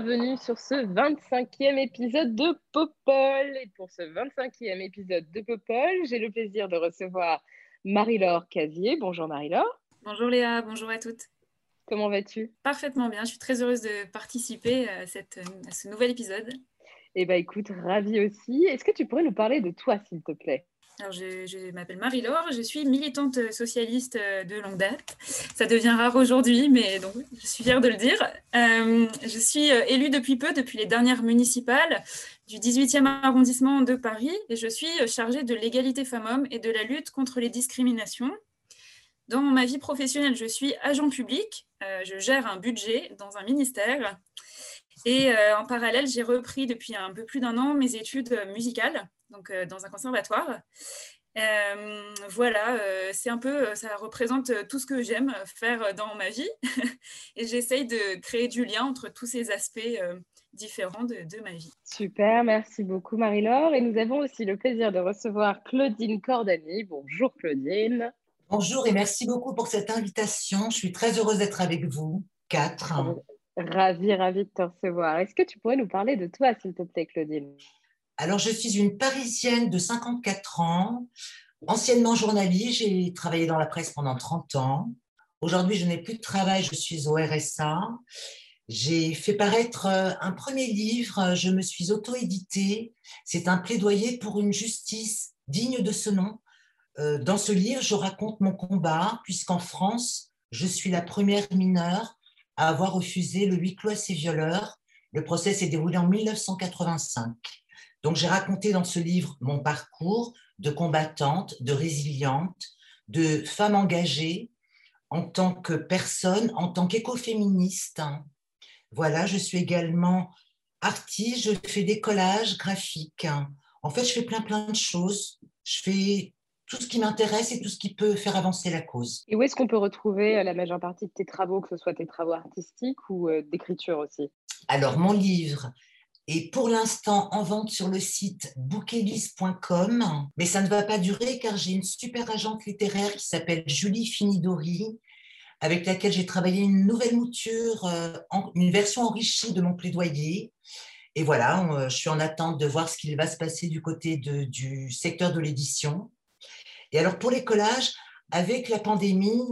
bienvenue sur ce 25e épisode de Popol. Et pour ce 25e épisode de Popol, j'ai le plaisir de recevoir Marie-Laure Casier. Bonjour Marie-Laure, Bonjour Léa, bonjour à toutes. comment vas-tu? Parfaitement bien, je suis très heureuse de participer à, cette- à ce nouvel épisode. Eh bien écoute, ravie aussi. Est-ce que tu pourrais nous parler de toi, s'il te plaît? Alors, je, m'appelle Marie-Laure, je suis militante socialiste euh, de longue date. Ça devient rare aujourd'hui, mais donc, je suis fière de le dire. Euh, je suis euh, élue depuis peu, depuis les dernières municipales du 18e arrondissement de Paris, et je suis chargée de l'égalité femmes-hommes et de la lutte contre les discriminations. Dans ma vie professionnelle, je suis agent public, je gère un budget dans un ministère. Et en parallèle, j'ai repris depuis un peu plus d'un an mes études musicales, donc euh, dans un conservatoire. Euh, voilà, euh, c'est un peu, ça représente tout ce que j'aime faire dans ma vie. Et j'essaye de créer du lien entre tous ces aspects euh, différents de, de ma vie. Super, merci beaucoup Marie-Laure. Et nous avons aussi le plaisir de recevoir Claudine Cordani. Bonjour Claudine. Bonjour et merci beaucoup pour cette invitation. Je suis très heureuse d'être avec vous, quatre. Ravie, ravie de te recevoir. Est-ce que tu pourrais nous parler de toi, s'il te plaît, Claudine? Alors, je suis une Parisienne de 54 ans, anciennement journaliste. J'ai travaillé dans la presse pendant 30 ans. Aujourd'hui, je n'ai plus de travail, je suis au RSA. J'ai fait paraître euh, un premier livre, je me suis auto-éditée. C'est un plaidoyer pour une justice digne de ce nom. Euh, Dans ce livre, je raconte mon combat, puisqu'en France, je suis la première mineure à avoir refusé le huis clos à ses violeurs. Le procès s'est déroulé en 1985. Donc, j'ai raconté dans ce livre mon parcours de combattante, de résiliente, de femme engagée en tant que personne, en tant qu'écoféministe. Voilà, je suis également artiste, je fais des collages graphiques. En fait, je fais plein, plein de choses. Je fais tout ce qui m'intéresse et tout ce qui peut faire avancer la cause. Et où est-ce qu'on peut retrouver euh, la majeure partie de tes travaux, que ce soit tes travaux artistiques ou euh, d'écriture aussi? Alors, mon livre est pour l'instant en vente sur le site bouquelis.com, mais ça ne va pas durer car j'ai une super agente littéraire qui s'appelle Julie Finidori, avec laquelle j'ai travaillé une nouvelle mouture, euh, une version enrichie de mon plaidoyer. Et voilà, euh, je suis en attente de voir ce qu'il va se passer du côté du secteur de l'édition. Et alors, pour les collages, avec la pandémie,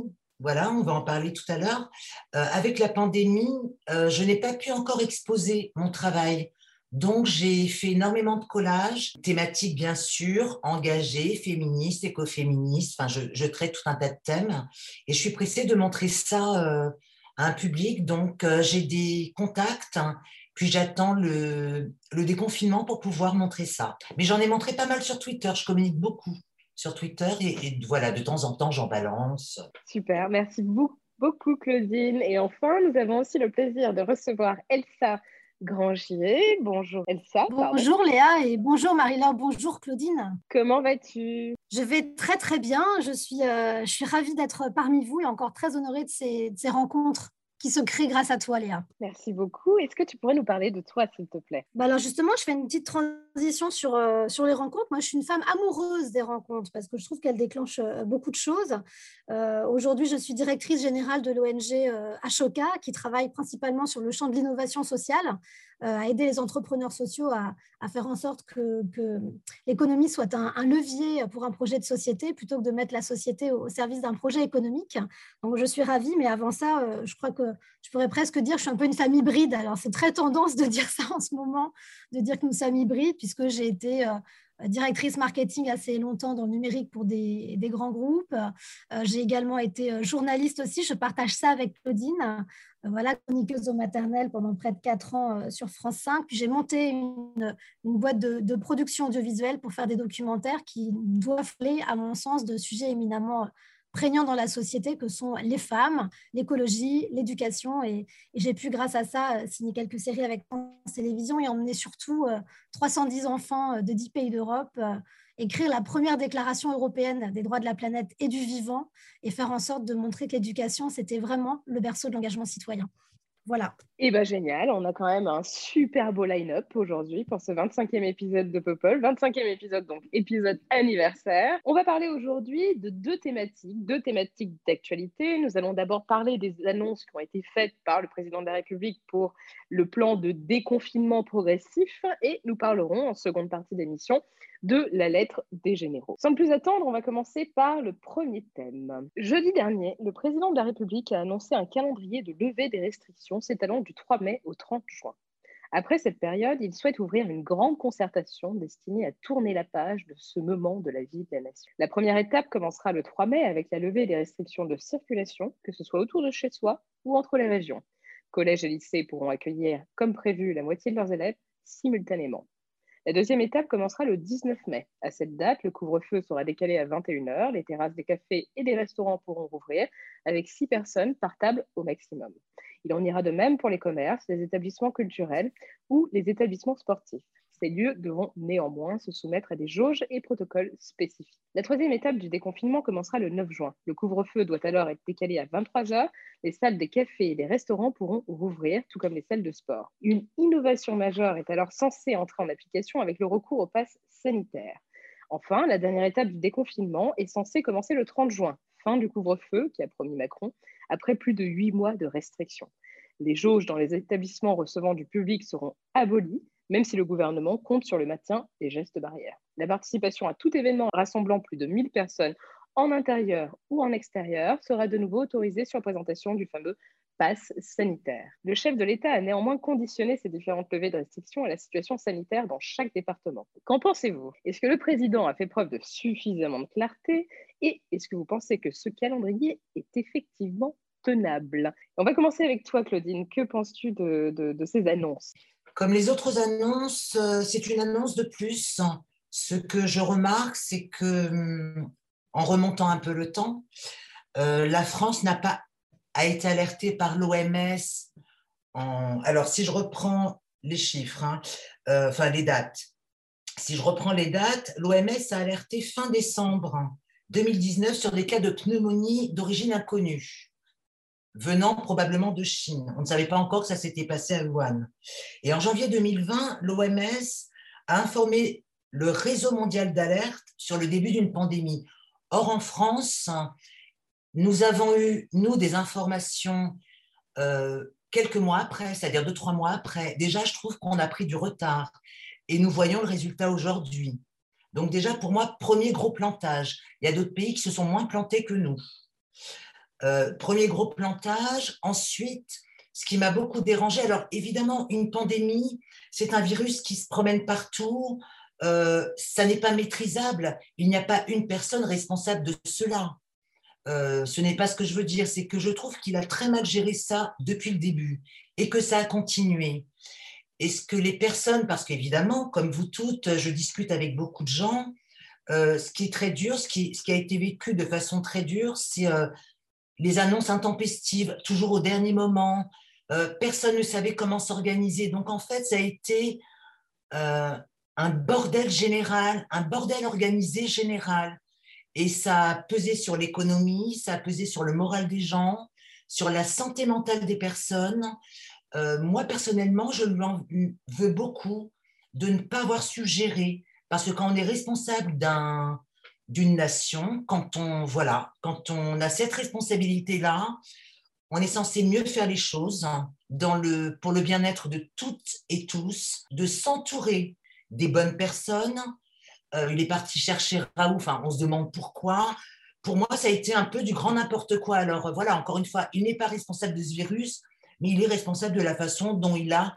voilà, on va en parler tout à l'heure, euh, avec la pandémie, je n'ai pas pu encore exposer mon travail. Donc, j'ai fait énormément de collages, thématiques bien sûr, engagées, féministes, écoféministes. Enfin, je, je traite tout un tas de thèmes. Et je suis pressée de montrer ça euh, à un public. Donc, euh, j'ai des contacts. hein, puis j'attends le, déconfinement pour pouvoir montrer ça. Mais j'en ai montré pas mal sur Twitter. Je communique beaucoup sur Twitter. Et, et voilà, de temps en temps, j'en balance. Super, merci beaucoup, beaucoup Claudine. Et enfin, nous avons aussi le plaisir de recevoir Elsa Grangier. Bonjour Elsa. pardon. Bonjour Léa et bonjour Marie-Laure, bonjour Claudine. Comment vas-tu? Je vais très très bien, je suis, euh, je suis ravie d'être parmi vous et encore très honorée de ces, de ces rencontres qui se créent grâce à toi Léa. Merci beaucoup. Est-ce que tu pourrais nous parler de toi, s'il te plaît? Bah alors justement, je fais une petite transition sur, euh, sur les rencontres. Moi, je suis une femme amoureuse des rencontres parce que je trouve qu'elles déclenchent euh, beaucoup de choses. Euh, Aujourd'hui, je suis directrice générale de l'ONG Ashoka qui travaille principalement sur le champ de l'innovation sociale, à aider les entrepreneurs sociaux à, à faire en sorte que, que l'économie soit un, un levier pour un projet de société plutôt que de mettre la société au, au service d'un projet économique. Donc, je suis ravie, mais avant ça, je crois que je pourrais presque dire que je suis un peu une femme hybride. Alors, c'est très tendance de dire ça en ce moment, de dire que nous sommes hybrides, puisque j'ai été euh, directrice marketing assez longtemps dans le numérique pour des, grands groupes. Euh, j'ai également été euh, journaliste aussi. Je partage ça avec Claudine. Voilà, chroniqueuse au maternel pendant près de quatre ans sur France 5. Puis j'ai monté une, une boîte de, de, production audiovisuelle pour faire des documentaires qui doivent aller, à mon sens, de sujets éminemment prégnants dans la société que sont les femmes, l'écologie, l'éducation. Et, j'ai pu, grâce à ça, signer quelques séries avec France Télévisions et emmener surtout 310 enfants de 10 pays d'Europe écrire la première déclaration européenne des droits de la planète et du vivant et faire en sorte de montrer que l'éducation, c'était vraiment le berceau de l'engagement citoyen. Voilà. Et eh bien génial, on a quand même un super beau line-up aujourd'hui pour ce 25e épisode de Popol, 25e épisode donc épisode anniversaire. On va parler aujourd'hui de deux thématiques, deux thématiques d'actualité. Nous allons d'abord parler des annonces qui ont été faites par le président de la République pour le plan de déconfinement progressif et nous parlerons en seconde partie d'émission de la lettre des généraux. Sans plus attendre, on va commencer par le premier thème. Jeudi dernier, le président de la République a annoncé un calendrier de levée des restrictions s'étalant du 3 mai au 30 juin. Après cette période, il souhaite ouvrir une grande concertation destinée à tourner la page de ce moment de la vie de la nation. La première étape commencera le 3 mai avec la levée des restrictions de circulation, que ce soit autour de chez soi ou entre les régions. Collèges et lycées pourront accueillir, comme prévu, la moitié de leurs élèves simultanément. La deuxième étape commencera le 19 mai. À cette date, le couvre-feu sera décalé à 21h. Les terrasses des cafés et des restaurants pourront rouvrir avec six personnes par table au maximum. Il en ira de même pour les commerces, les établissements culturels ou les établissements sportifs. Ces lieux devront néanmoins se soumettre à des jauges et protocoles spécifiques. La troisième étape du déconfinement commencera le 9 juin. Le couvre-feu doit alors être décalé à 23 heures. Les salles des cafés et des restaurants pourront rouvrir, tout comme les salles de sport. Une innovation majeure est alors censée entrer en application avec le recours au pass sanitaire. Enfin, la dernière étape du déconfinement est censée commencer le 30 juin, fin du couvre-feu qui a promis Macron, après plus de huit mois de restrictions. Les jauges dans les établissements recevant du public seront abolies même si le gouvernement compte sur le maintien des gestes barrières. La participation à tout événement rassemblant plus de 1000 personnes en intérieur ou en extérieur sera de nouveau autorisée sur présentation du fameux pass sanitaire. Le chef de l'État a néanmoins conditionné ces différentes levées de restrictions à la situation sanitaire dans chaque département. Qu'en pensez-vous? Est-ce que le président a fait preuve de suffisamment de clarté? Et est-ce que vous pensez que ce calendrier est effectivement tenable? On va commencer avec toi, Claudine. Que penses-tu de ces annonces? Comme les autres annonces, euh, c'est une annonce de plus. Ce que je remarque, c'est que, hum, en remontant un peu le temps, euh, la France n'a pas a été alertée par l'OMS. Alors, si je reprends les chiffres, hein, euh, enfin les dates, si je reprends les dates, l'OMS a alerté fin décembre 2019 sur des cas de pneumonie d'origine inconnue venant probablement de Chine. On ne savait pas encore que ça s'était passé à Wuhan. Et en janvier 2020, l'OMS a informé le réseau mondial d'alerte sur le début d'une pandémie. Or, en France, nous avons eu, nous, des informations euh, quelques mois après, c'est-à-dire deux, trois mois après. Déjà, je trouve qu'on a pris du retard et nous voyons le résultat aujourd'hui. Donc déjà, pour moi, premier gros plantage. Il y a d'autres pays qui se sont moins plantés que nous. Euh, premier gros plantage. Ensuite, ce qui m'a beaucoup dérangé, alors évidemment, une pandémie, c'est un virus qui se promène partout. Euh, ça n'est pas maîtrisable. Il n'y a pas une personne responsable de cela. Euh, ce n'est pas ce que je veux dire, c'est que je trouve qu'il a très mal géré ça depuis le début et que ça a continué. Est-ce que les personnes, parce qu'évidemment, comme vous toutes, je discute avec beaucoup de gens, ce qui est très dur, ce qui, ce qui, a été vécu de façon très dure, c'est les annonces intempestives, toujours au dernier moment. Euh, personne ne savait comment s'organiser. Donc, en fait, ça a été euh, un bordel général, un bordel organisé général. Et ça a pesé sur l'économie, ça a pesé sur le moral des gens, sur la santé mentale des personnes. Euh, moi, personnellement, je veux beaucoup de ne pas avoir su gérer. Parce que quand on est responsable d'un d'une nation, quand on, voilà, quand on a cette responsabilité-là, on est censé mieux faire les choses dans le, pour le bien-être de toutes et tous, de s'entourer des bonnes personnes. Euh, il est parti chercher Raoult, enfin, on se demande pourquoi. Pour moi, ça a été un peu du grand n'importe quoi. Alors voilà, encore une fois, il n'est pas responsable de ce virus, mais il est responsable de la façon dont il a,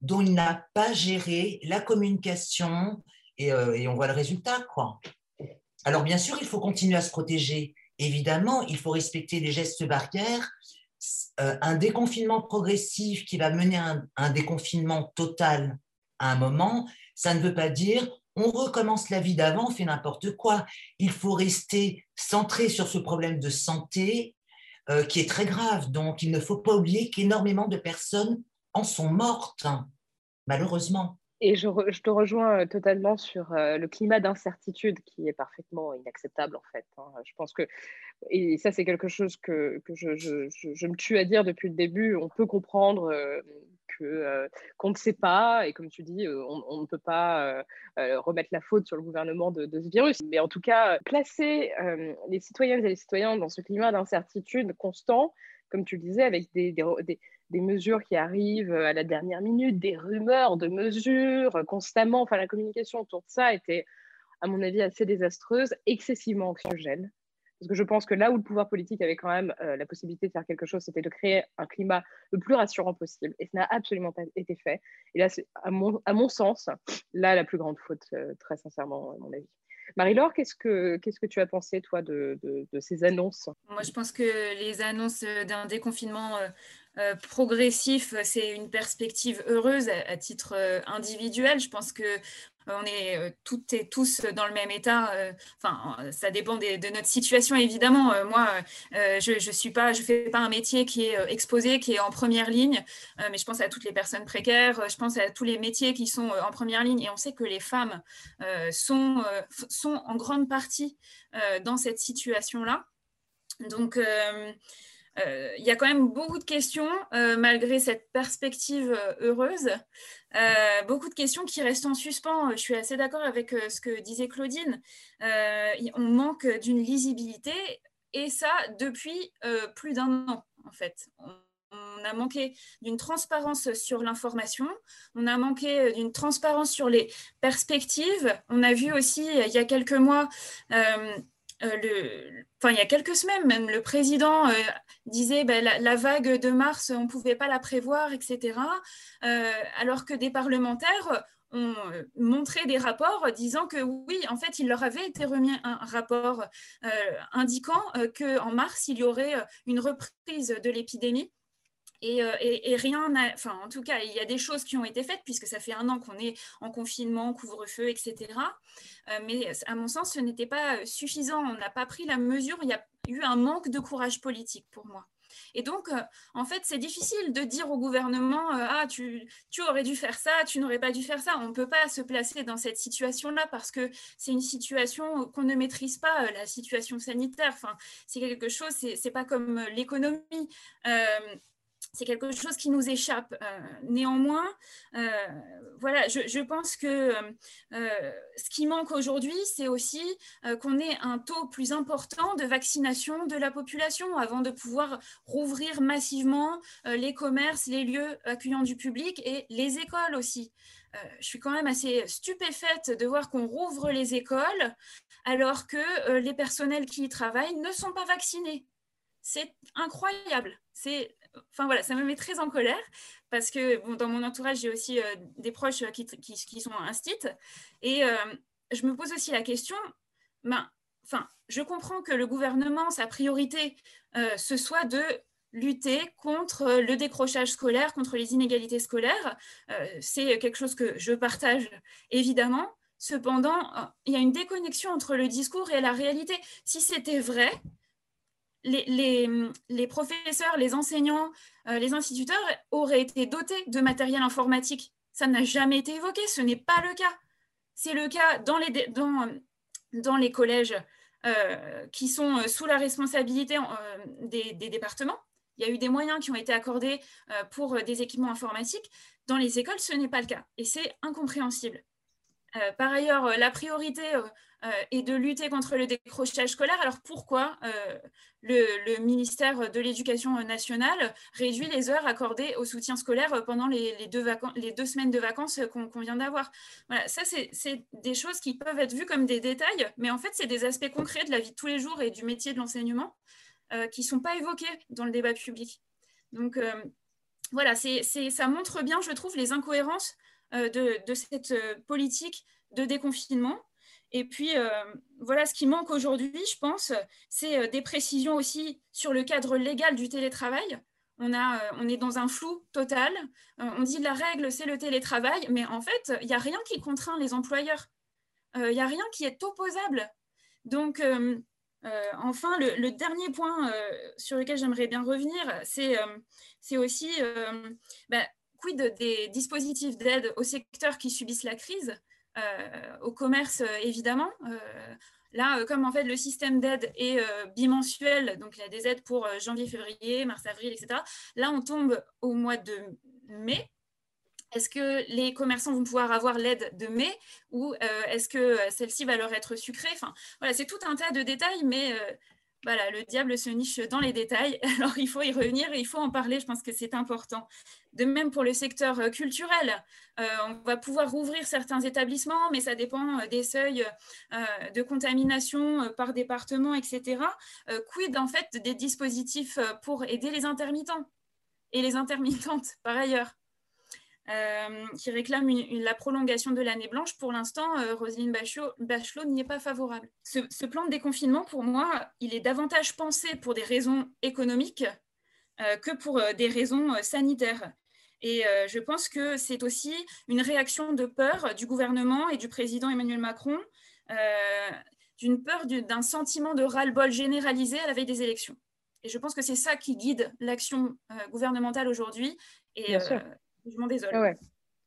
dont il n'a pas géré la communication, et, euh, et on voit le résultat, quoi. Alors bien sûr, il faut continuer à se protéger. Évidemment, il faut respecter les gestes barrières. Euh, un déconfinement progressif qui va mener à un, déconfinement total à un moment, ça ne veut pas dire on recommence la vie d'avant, on fait n'importe quoi. Il faut rester centré sur ce problème de santé euh, qui est très grave. Donc, il ne faut pas oublier qu'énormément de personnes en sont mortes, malheureusement. Et je, te rejoins euh, totalement sur euh, le climat d'incertitude qui est parfaitement inacceptable en fait. Hein. Je pense que, et ça c'est quelque chose que, je, me tue à dire depuis le début, on peut comprendre euh, qu'on ne sait pas, et comme tu dis, euh, on, ne peut pas euh, remettre la faute sur le gouvernement de, ce virus. Mais en tout cas, placer les citoyennes et les citoyens dans ce climat d'incertitude constant, comme tu le disais, avec des, mesures qui arrivent à la dernière minute, des rumeurs de mesures constamment, enfin la communication autour de ça était, à mon avis, assez désastreuse, excessivement anxiogène. Parce que je pense que là où le pouvoir politique avait quand même euh, la possibilité de faire quelque chose, c'était de créer un climat le plus rassurant possible. Et ça n'a absolument pas été fait. Et là, à mon, sens, là, la plus grande faute, euh, très sincèrement, à mon avis. Marie-Laure, qu'est-ce que, qu'est-ce que tu as pensé, toi, de, de, ces annonces? Moi, je pense que les annonces d'un déconfinement euh, progressif, c'est une perspective heureuse à, titre individuel. Je pense que on est euh, toutes et tous dans le même état. Euh, enfin, ça dépend de notre situation, évidemment. Euh, moi, je ne suis pas, je fais pas un métier qui est exposé, qui est en première ligne, mais je pense à toutes les personnes précaires, je pense à tous les métiers qui sont en première ligne. Et on sait que les femmes sont, sont en grande partie dans cette situation-là. Donc, euh, il y a quand même beaucoup de questions, euh, malgré cette perspective euh, heureuse, beaucoup de questions qui restent en suspens. Je suis assez d'accord avec ce que disait Claudine. on manque d'une lisibilité, et ça depuis plus d'un an, en fait. On, a manqué d'une transparence sur l'information, on a manqué d'une transparence sur les perspectives. On a vu aussi, il y a quelques mois, euh, le, enfin, il y a quelques semaines même, le président euh, disait ben, la, vague de mars, on ne pouvait pas la prévoir, etc. Euh, alors que des parlementaires ont montré des rapports disant que oui, en fait, il leur avait été remis un rapport indiquant qu'en mars, il y aurait une reprise de l'épidémie. Euh, et, rien n'a. Enfin, en tout cas, il y a des choses qui ont été faites, puisque ça fait un an qu'on est en confinement, couvre-feu, etc. Euh, mais à mon sens, ce n'était pas suffisant. On n'a pas pris la mesure. Il y a eu un manque de courage politique pour moi. Et donc, euh, en fait, c'est difficile de dire au gouvernement Ah, tu, tu, aurais dû faire ça, tu n'aurais pas dû faire ça. On ne peut pas se placer dans cette situation-là parce que c'est une situation qu'on ne maîtrise pas, la situation sanitaire. Enfin, c'est quelque chose, c'est pas comme l'économie c'est quelque chose qui nous échappe. Euh, néanmoins, euh, voilà, je, pense que euh, ce qui manque aujourd'hui, c'est aussi qu'on ait un taux plus important de vaccination de la population avant de pouvoir rouvrir massivement les commerces, les lieux accueillants du public et les écoles aussi. je suis quand même assez stupéfaite de voir qu'on rouvre les écoles alors que les personnels qui y travaillent ne sont pas vaccinés. C'est incroyable. C'est enfin voilà, ça me met très en colère parce que dans mon entourage, j'ai aussi euh, des proches qui, qui, sont instits et euh, je me pose aussi la question, ben, enfin, je comprends que le gouvernement, sa priorité, euh, ce soit de lutter contre le décrochage scolaire, contre les inégalités scolaires. c'est quelque chose que je partage évidemment. Cependant, il y a une déconnexion entre le discours et la réalité. Si c'était vrai, les, professeurs, les enseignants, euh, les instituteurs auraient été dotés de matériel informatique. Ça n'a jamais été évoqué, ce n'est pas le cas. C'est le cas dans les, collèges euh, qui sont sous la responsabilité euh, des, départements. Il y a eu des moyens qui ont été accordés pour des équipements informatiques. Dans les écoles, ce n'est pas le cas et c'est incompréhensible. Par ailleurs, la priorité euh, et de lutter contre le décrochage scolaire. Alors pourquoi euh, le, ministère de l'Éducation nationale réduit les heures accordées au soutien scolaire pendant les, deux, semaines de vacances qu'on vient d'avoir? Voilà, Ça, c'est des choses qui peuvent être vues comme des détails, mais en fait, c'est des aspects concrets de la vie de tous les jours et du métier de l'enseignement euh, qui ne sont pas évoqués dans le débat public. Donc, voilà, ça montre bien, je trouve, les incohérences de, de, cette politique de déconfinement et puis, euh, voilà, ce qui manque aujourd'hui, je pense, c'est euh, des précisions aussi sur le cadre légal du télétravail. On, a, euh, on est dans un flou total. on dit la règle, c'est le télétravail, mais en fait, il n'y a rien qui contraint les employeurs. il n'y a rien qui est opposable. Donc, enfin, le, dernier point sur lequel j'aimerais bien revenir, c'est aussi bah, quid des dispositifs d'aide aux secteurs qui subissent la crise, au commerce évidemment. Là, comme en fait le système d'aide est bimensuel, donc il y a des aides pour janvier, février, mars, avril, etc. Là, on tombe au mois de mai. Est-ce que les commerçants vont pouvoir avoir l'aide de mai ou euh, est-ce que euh, celle-ci va leur être sucrée? Enfin, voilà, c'est tout un tas de détails, mais euh, voilà, le diable se niche dans les détails. Alors, il faut y revenir et il faut en parler. Je pense que c'est important. De même pour le secteur culturel, on va pouvoir rouvrir certains établissements, mais ça dépend des seuils de contamination par département, etc. quid en fait des dispositifs pour aider les intermittents et les intermittentes par ailleurs? Euh, qui réclame la prolongation de l'année blanche. Pour l'instant, euh, Roselyne Bachelot, n'y est pas favorable. Ce, plan de déconfinement, pour moi, il est davantage pensé pour des raisons économiques euh, que pour des raisons sanitaires. Et je pense que c'est aussi une réaction de peur du gouvernement et du président Emmanuel Macron, d'une peur d'un sentiment de ras-le-bol généralisé à la veille des élections. Et je pense que c'est ça qui guide l'action gouvernementale aujourd'hui. Et je m'en désole. Ah ouais.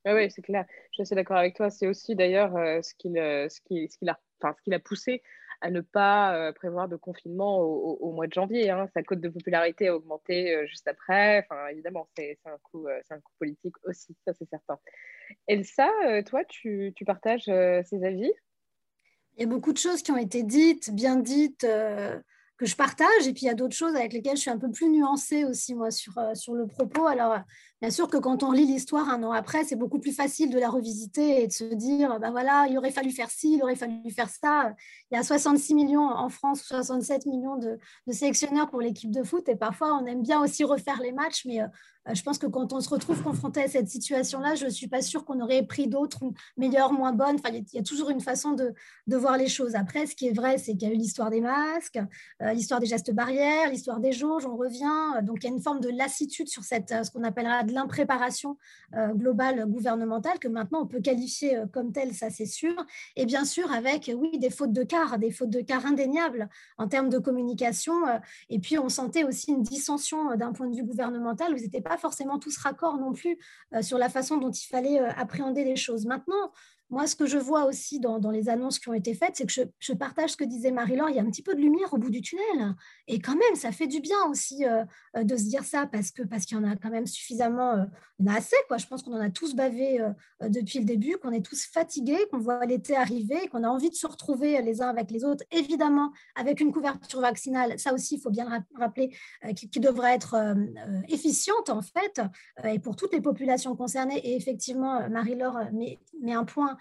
ouais, c'est clair. Je suis assez d'accord avec toi. C'est aussi d'ailleurs euh, ce qu'il euh, ce qui, ce a, enfin, ce qu'il a poussé à ne pas euh, prévoir de confinement au, mois de janvier. Hein. Sa cote de popularité a augmenté juste après. Enfin, évidemment, c'est un, coup, c'est un coup politique aussi, ça c'est certain. Elsa, toi, tu, tu partages ces avis? Il y a beaucoup de choses qui ont été dites, bien dites que je partage. Et puis, il y a d'autres choses avec lesquelles je suis un peu plus nuancée aussi, moi, sur, euh, sur le propos. Alors, bien sûr que quand on lit l'histoire un an après, c'est beaucoup plus facile de la revisiter et de se dire, ben voilà, il aurait fallu faire ci, il aurait fallu faire ça. Il y a 66 millions en France, 67 millions de, sélectionneurs pour l'équipe de foot. Et parfois, on aime bien aussi refaire les matchs, mais euh, je pense que quand on se retrouve confronté à cette situation-là, je ne suis pas sûre qu'on aurait pris d'autres meilleures, moins bonnes. Enfin, il y, a toujours une façon de, de, voir les choses. Après, ce qui est vrai, c'est qu'il y a eu l'histoire des masques, euh, l'histoire des gestes barrières, l'histoire des jauges, on revient. Donc, il y a une forme de lassitude sur cette, euh, ce qu'on appellera de l'impréparation globale gouvernementale, que maintenant on peut qualifier comme telle, ça c'est sûr. Et bien sûr, avec, oui, des fautes de quart, des fautes de quart indéniables en termes de communication. Et puis, on sentait aussi une dissension d'un point de vue gouvernemental. Vous n'étiez pas forcément tous raccord non plus euh, sur la façon dont il fallait euh, appréhender les choses. Maintenant, moi, ce que je vois aussi dans, les annonces qui ont été faites, c'est que je, partage ce que disait Marie-Laure, il y a un petit peu de lumière au bout du tunnel. Et quand même, ça fait du bien aussi euh, euh, de se dire ça, parce qu'il parce y en a quand même suffisamment, euh, en a assez. Quoi. Je pense qu'on en a tous bavé depuis le début, qu'on est tous fatigués, qu'on voit l'été arriver, qu'on a envie de se retrouver les uns avec les autres, évidemment avec une couverture vaccinale, ça aussi, il faut bien le rappeler, qui, devrait être efficiente en fait, et pour toutes les populations concernées. Et effectivement, Marie-Laure met un point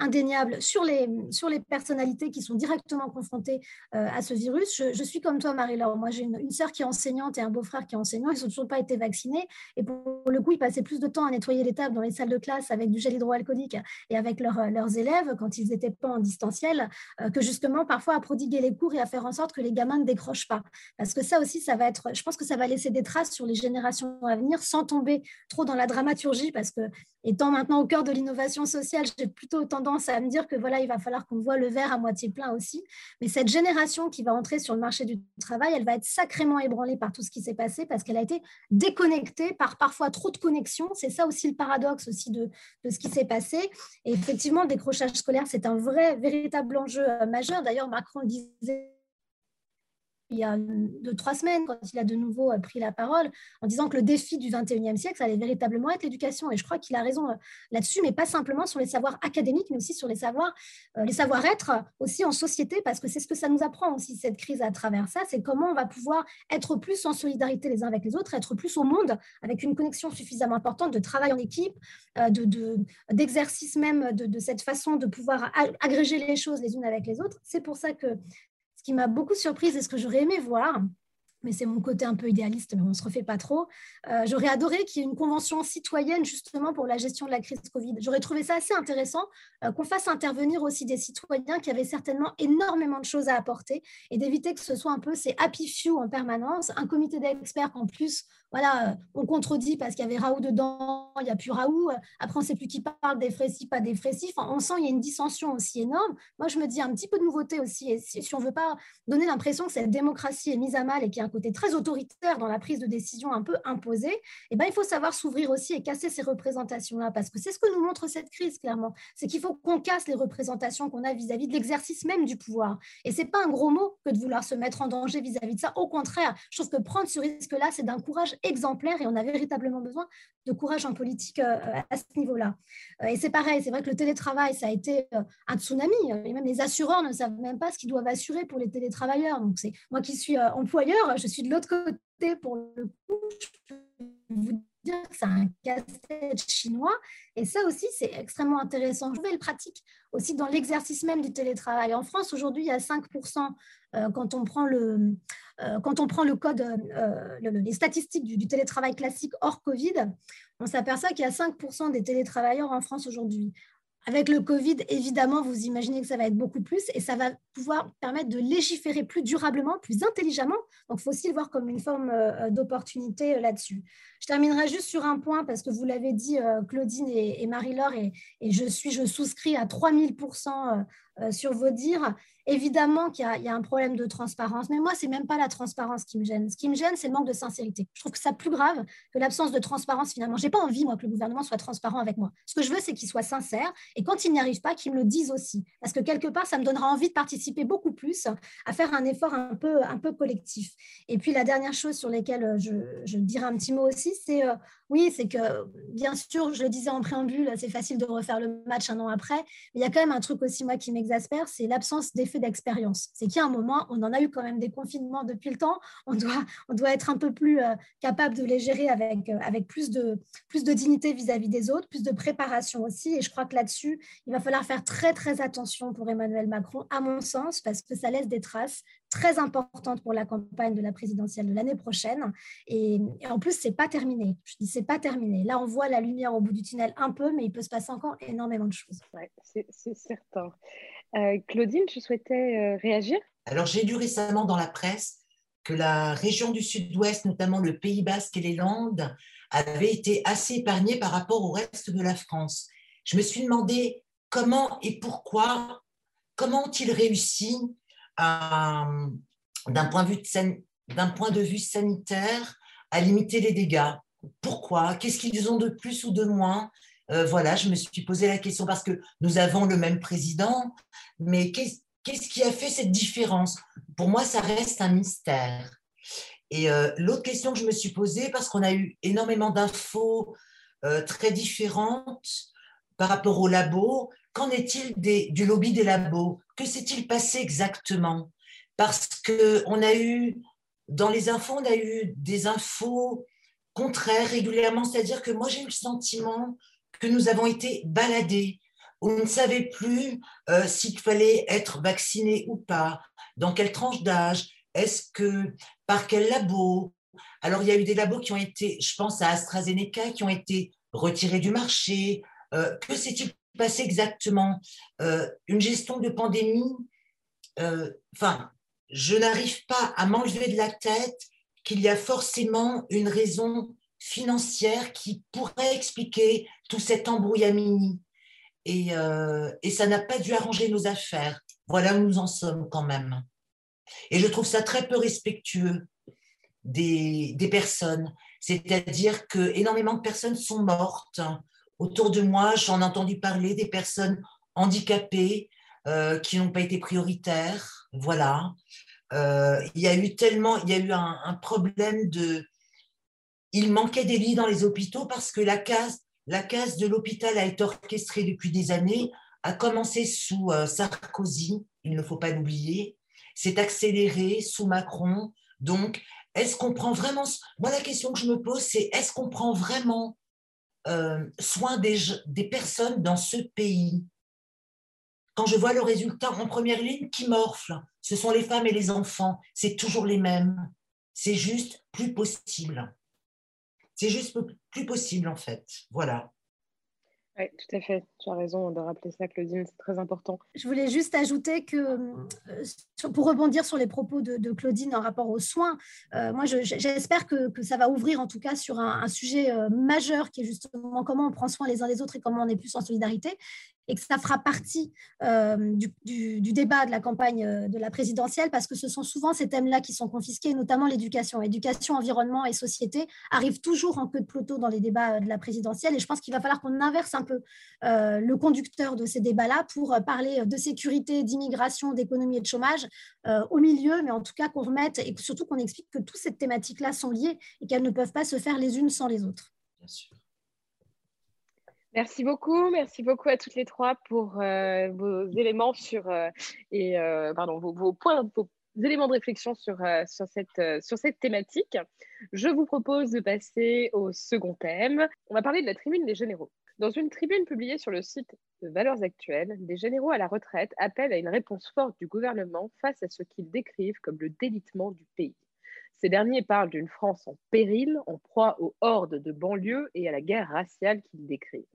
indéniable sur les, sur les personnalités qui sont directement confrontées euh, à ce virus. Je, suis comme toi, Marie-Laure. Moi, j'ai une, une sœur qui est enseignante et un beau-frère qui est enseignant. Ils n'ont toujours pas été vaccinés. Et pour le coup, ils passaient plus de temps à nettoyer les tables dans les salles de classe avec du gel hydroalcoolique et avec leurs élèves quand ils n'étaient pas en distanciel euh, que justement parfois à prodiguer les cours et à faire en sorte que les gamins ne décrochent pas. Parce que ça aussi, ça va être, je pense que ça va laisser des traces sur les générations à venir sans tomber trop dans la dramaturgie parce que étant maintenant au cœur de l'innovation sociale, j'ai plutôt tendance à me dire que voilà, il va falloir qu'on voit le verre à moitié plein aussi. Mais cette génération qui va entrer sur le marché du travail, elle va être sacrément ébranlée par tout ce qui s'est passé parce qu'elle a été déconnectée par parfois trop de connexions. C'est ça aussi le paradoxe aussi de, de ce qui s'est passé. Et effectivement, le décrochage scolaire, c'est un vrai, véritable enjeu euh, majeur. D'ailleurs, Macron le disait il y a deux, trois semaines, quand il a de nouveau euh, pris la parole, en disant que le défi du 21e siècle, ça allait véritablement être l'éducation. Et je crois qu'il a raison euh, là-dessus, mais pas simplement sur les savoirs académiques, mais aussi sur les savoirs, euh, les savoir-être aussi en société, parce que c'est ce que ça nous apprend aussi, cette crise à travers ça, c'est comment on va pouvoir être plus en solidarité les uns avec les autres, être plus au monde, avec une connexion suffisamment importante de travail en équipe, d'exercice de, même de, de cette façon de pouvoir agréger les choses les unes avec les autres. C'est pour ça que ce qui m'a beaucoup surprise et ce que j'aurais aimé voir, mais c'est mon côté un peu idéaliste, mais on ne se refait pas trop. Euh, j'aurais adoré qu'il y ait une convention citoyenne justement pour la gestion de la crise Covid. J'aurais trouvé ça assez intéressant euh, qu'on fasse intervenir aussi des citoyens qui avaient certainement énormément de choses à apporter et d'éviter que ce soit un peu ces happy few en permanence, un comité d'experts qu'en plus voilà, euh, on contredit parce qu'il y avait Raoult dedans, il n'y a plus Raoult. Après, on ne sait plus qui parle des pas des frécis. Enfin, on sent qu'il y a une dissension aussi énorme. Moi, je me dis un petit peu de nouveauté aussi. Et si, on ne veut pas donner l'impression que cette démocratie est mise à mal et qu'il y a un côté très autoritaire dans la prise de décision un peu imposée, eh ben, il faut savoir s'ouvrir aussi et casser ces représentations-là. Parce que c'est ce que nous montre cette crise, clairement. C'est qu'il faut qu'on casse les représentations qu'on a vis-à-vis de l'exercice même du pouvoir. Et ce n'est pas un gros mot que de vouloir se mettre en danger vis-à-vis -vis de ça. Au contraire, je trouve que prendre ce risque-là, c'est d'un courage exemplaire et on a véritablement besoin de courage en politique euh, à ce niveau-là. Euh, et c'est pareil, c'est vrai que le télétravail, ça a été euh, un tsunami. Même les assureurs ne savent même pas ce qu'ils doivent assurer pour les télétravailleurs. Donc, c'est moi qui suis employeur, je suis de l'autre côté pour le coup. Je peux vous dire que c'est un casse-tête chinois. Et ça aussi, c'est extrêmement intéressant. Je vais le pratique aussi dans l'exercice même du télétravail. En France, aujourd'hui, il y a 5% quand on prend le, euh, quand on prend le code, euh, les statistiques du, télétravail classique hors Covid, on s'aperçoit qu'il y a 5% des télétravailleurs en France aujourd'hui. Avec le Covid, évidemment, vous imaginez que ça va être beaucoup plus et ça va pouvoir permettre de légiférer plus durablement, plus intelligemment. Donc, il faut aussi le voir comme une forme euh, d'opportunité là-dessus. Je terminerai juste sur un point parce que vous l'avez dit, Claudine et, Marie-Laure, et, je, suis, je souscris à 3000% sur vos dires. Évidemment qu'il y, a un problème de transparence, mais moi, c'est même pas la transparence qui me gêne. Ce qui me gêne, c'est le manque de sincérité. Je trouve que ça plus grave que l'absence de transparence finalement. J'ai pas envie, moi, que le gouvernement soit transparent avec moi. Ce que je veux, c'est qu'il soit sincère et quand il n'y arrive pas, qu'il me le dise aussi. Parce que quelque part, ça me donnera envie de participer beaucoup plus à faire un effort un peu, un peu collectif. Et puis, la dernière chose sur laquelle je, je dirais un petit mot aussi, c'est euh, oui, c'est que bien sûr, je le disais en préambule, c'est facile de refaire le match un an après, mais il y a quand même un truc aussi, moi, qui m'exaspère, c'est l'absence d'effet d'expérience. C'est qu'il y a un moment, on en a eu quand même des confinements depuis le temps, on doit, on doit être un peu plus euh, capable de les gérer avec, euh, avec plus, de, plus de dignité vis-à-vis des autres, plus de préparation aussi, et je crois que là-dessus, il va falloir faire très, très attention pour Emmanuel Macron, à mon sens, parce que ça laisse des traces très importantes pour la campagne de la présidentielle de l'année prochaine, et, en plus, c'est pas terminé. Je dis pas terminé. Là, on voit la lumière au bout du tunnel un peu, mais il peut se passer encore énormément de choses. c'est certain. Euh, Claudine, je souhaitais euh, réagir? Alors, j'ai lu récemment dans la presse que la région du sud-ouest, notamment le Pays basque et les Landes, avait été assez épargnée par rapport au reste de la France. Je me suis demandé comment et pourquoi, comment ont-ils réussi d'un point de vue sanitaire à limiter les dégâts? Pourquoi? Qu'est-ce qu'ils ont de plus ou de moins? Euh, Voilà, je me suis posé la question parce que nous avons le même président, mais qu'est-ce qui a fait cette différence? Pour moi, ça reste un mystère. Et euh, l'autre question que je me suis posée, parce qu'on a eu énormément d'infos euh, très différentes par rapport aux labos, qu'en est-il du lobby des labos? Que s'est-il passé exactement? Parce qu'on a eu, dans les infos, on a eu des infos contraire régulièrement, c'est-à-dire que moi j'ai eu le sentiment que nous avons été baladés. On ne savait plus euh, s'il fallait être vacciné ou pas, dans quelle tranche d'âge, est-ce que par quel labo. Alors il y a eu des labos qui ont été, je pense à AstraZeneca, qui ont été retirés du marché. Euh, que s'est-il passé exactement? Euh, Une gestion de pandémie Enfin, je n'arrive pas à m'enlever de la tête qu'il y a forcément une raison financière qui pourrait expliquer tout cet embrouillamini. Et, euh, et ça n'a pas dû arranger nos affaires. Voilà où nous en sommes quand même. Et je trouve ça très peu respectueux des, des personnes. C'est-à-dire que énormément de personnes sont mortes. Autour de moi, j'en ai entendu parler des personnes handicapées euh, qui n'ont pas été prioritaires. Voilà. Euh, il y a eu tellement, il y a eu un, problème de, il manquait des lits dans les hôpitaux parce que la case, la case de l'hôpital a été orchestrée depuis des années, a commencé sous euh, Sarkozy, il ne faut pas l'oublier, s'est accéléré sous Macron. Donc, est-ce qu'on prend vraiment, moi la question que je me pose, c'est est-ce qu'on prend vraiment euh, soin des, des personnes dans ce pays? Quand je vois le résultat en première ligne qui morfle, ce sont les femmes et les enfants, c'est toujours les mêmes. c'est juste plus possible. C'est juste plus possible, en fait. Voilà. Oui, tout à fait. Tu as raison de rappeler ça, Claudine, c'est très important. Je voulais juste ajouter que, euh, pour rebondir sur les propos de, Claudine en rapport aux soins, euh, moi, j'espère que, ça va ouvrir en tout cas sur un, sujet euh, majeur qui est justement comment on prend soin les uns des autres et comment on est plus en solidarité et que ça fera partie euh, du, débat de la campagne euh, de la présidentielle, parce que ce sont souvent ces thèmes-là qui sont confisqués, notamment l'éducation. Éducation, environnement et société arrivent toujours en queue de peloton dans les débats euh, de la présidentielle, et je pense qu'il va falloir qu'on inverse un peu le conducteur de ces débats-là pour parler de sécurité, d'immigration, d'économie et de chômage au milieu, mais en tout cas qu'on remette, et surtout qu'on explique que toutes ces thématiques-là sont liées et qu'elles ne peuvent pas se faire les unes sans les autres. Bien sûr. Merci beaucoup, merci beaucoup à toutes les trois pour euh, vos éléments sur euh, et euh, pardon vos, points, vos éléments de réflexion sur, sur, cette, sur cette thématique. Je vous propose de passer au second thème. On va parler de la tribune des généraux. Dans une tribune publiée sur le site de Valeurs Actuelles, des généraux à la retraite appellent à une réponse forte du gouvernement face à ce qu'ils décrivent comme le délitement du pays. Ces derniers parlent d'une France en péril, en proie aux hordes de banlieues et à la guerre raciale qu'ils décrivent.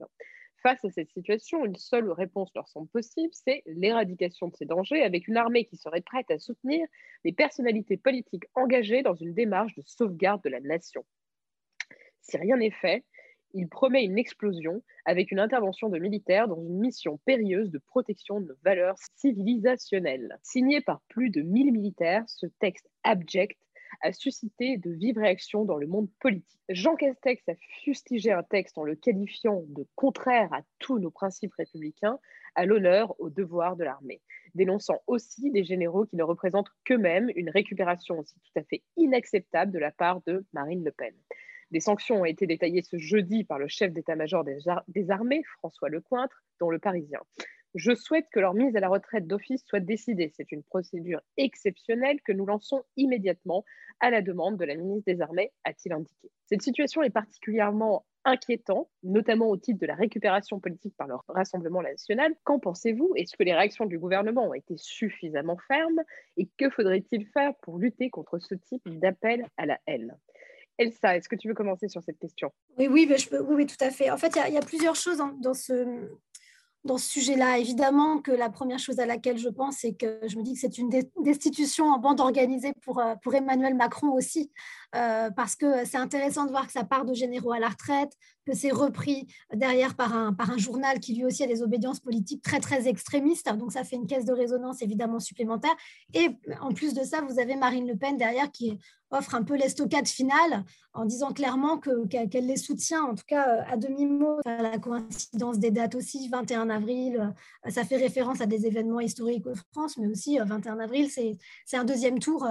Face à cette situation, une seule réponse leur semble possible, c'est l'éradication de ces dangers avec une armée qui serait prête à soutenir les personnalités politiques engagées dans une démarche de sauvegarde de la nation. Si rien n'est fait, il promet une explosion avec une intervention de militaires dans une mission périlleuse de protection de nos valeurs civilisationnelles. Signé par plus de 1000 militaires, ce texte abject a suscité de vives réactions dans le monde politique. Jean Castex a fustigé un texte en le qualifiant de contraire à tous nos principes républicains, à l'honneur, au devoir de l'armée, dénonçant aussi des généraux qui ne représentent qu'eux-mêmes une récupération aussi tout à fait inacceptable de la part de Marine Le Pen. Des sanctions ont été détaillées ce jeudi par le chef d'état-major des, armées, François Lecointre, dans Le Parisien. Je souhaite que leur mise à la retraite d'office soit décidée. C'est une procédure exceptionnelle que nous lançons immédiatement à la demande de la ministre des Armées, a-t-il indiqué. Cette situation est particulièrement inquiétante, notamment au titre de la récupération politique par le Rassemblement national. Qu'en pensez-vous? Est-ce que les réactions du gouvernement ont été suffisamment fermes? Et que faudrait-il faire pour lutter contre ce type d'appel à la haine? Elsa, est-ce que tu veux commencer sur cette question? Oui, oui, tout à fait. En fait, il y, a plusieurs choses dans ce, dans ce sujet-là. Évidemment que la première chose à laquelle je pense, c'est que je me dis que c'est une destitution en bande organisée pour, euh, Emmanuel Macron aussi, euh, parce que c'est intéressant de voir que ça part de généraux à la retraite, que c'est repris derrière par un, par un journal qui lui aussi a des obédiences politiques très, très extrémistes. Donc ça fait une caisse de résonance évidemment supplémentaire. Et en plus de ça, vous avez Marine Le Pen derrière qui offre un peu l'estocade finale en disant clairement qu'elle les soutient, en tout cas euh, à demi-mot. La coïncidence des dates aussi, 21 avril, euh, ça fait référence à des événements historiques de France, mais aussi 21 avril, c'est un deuxième tour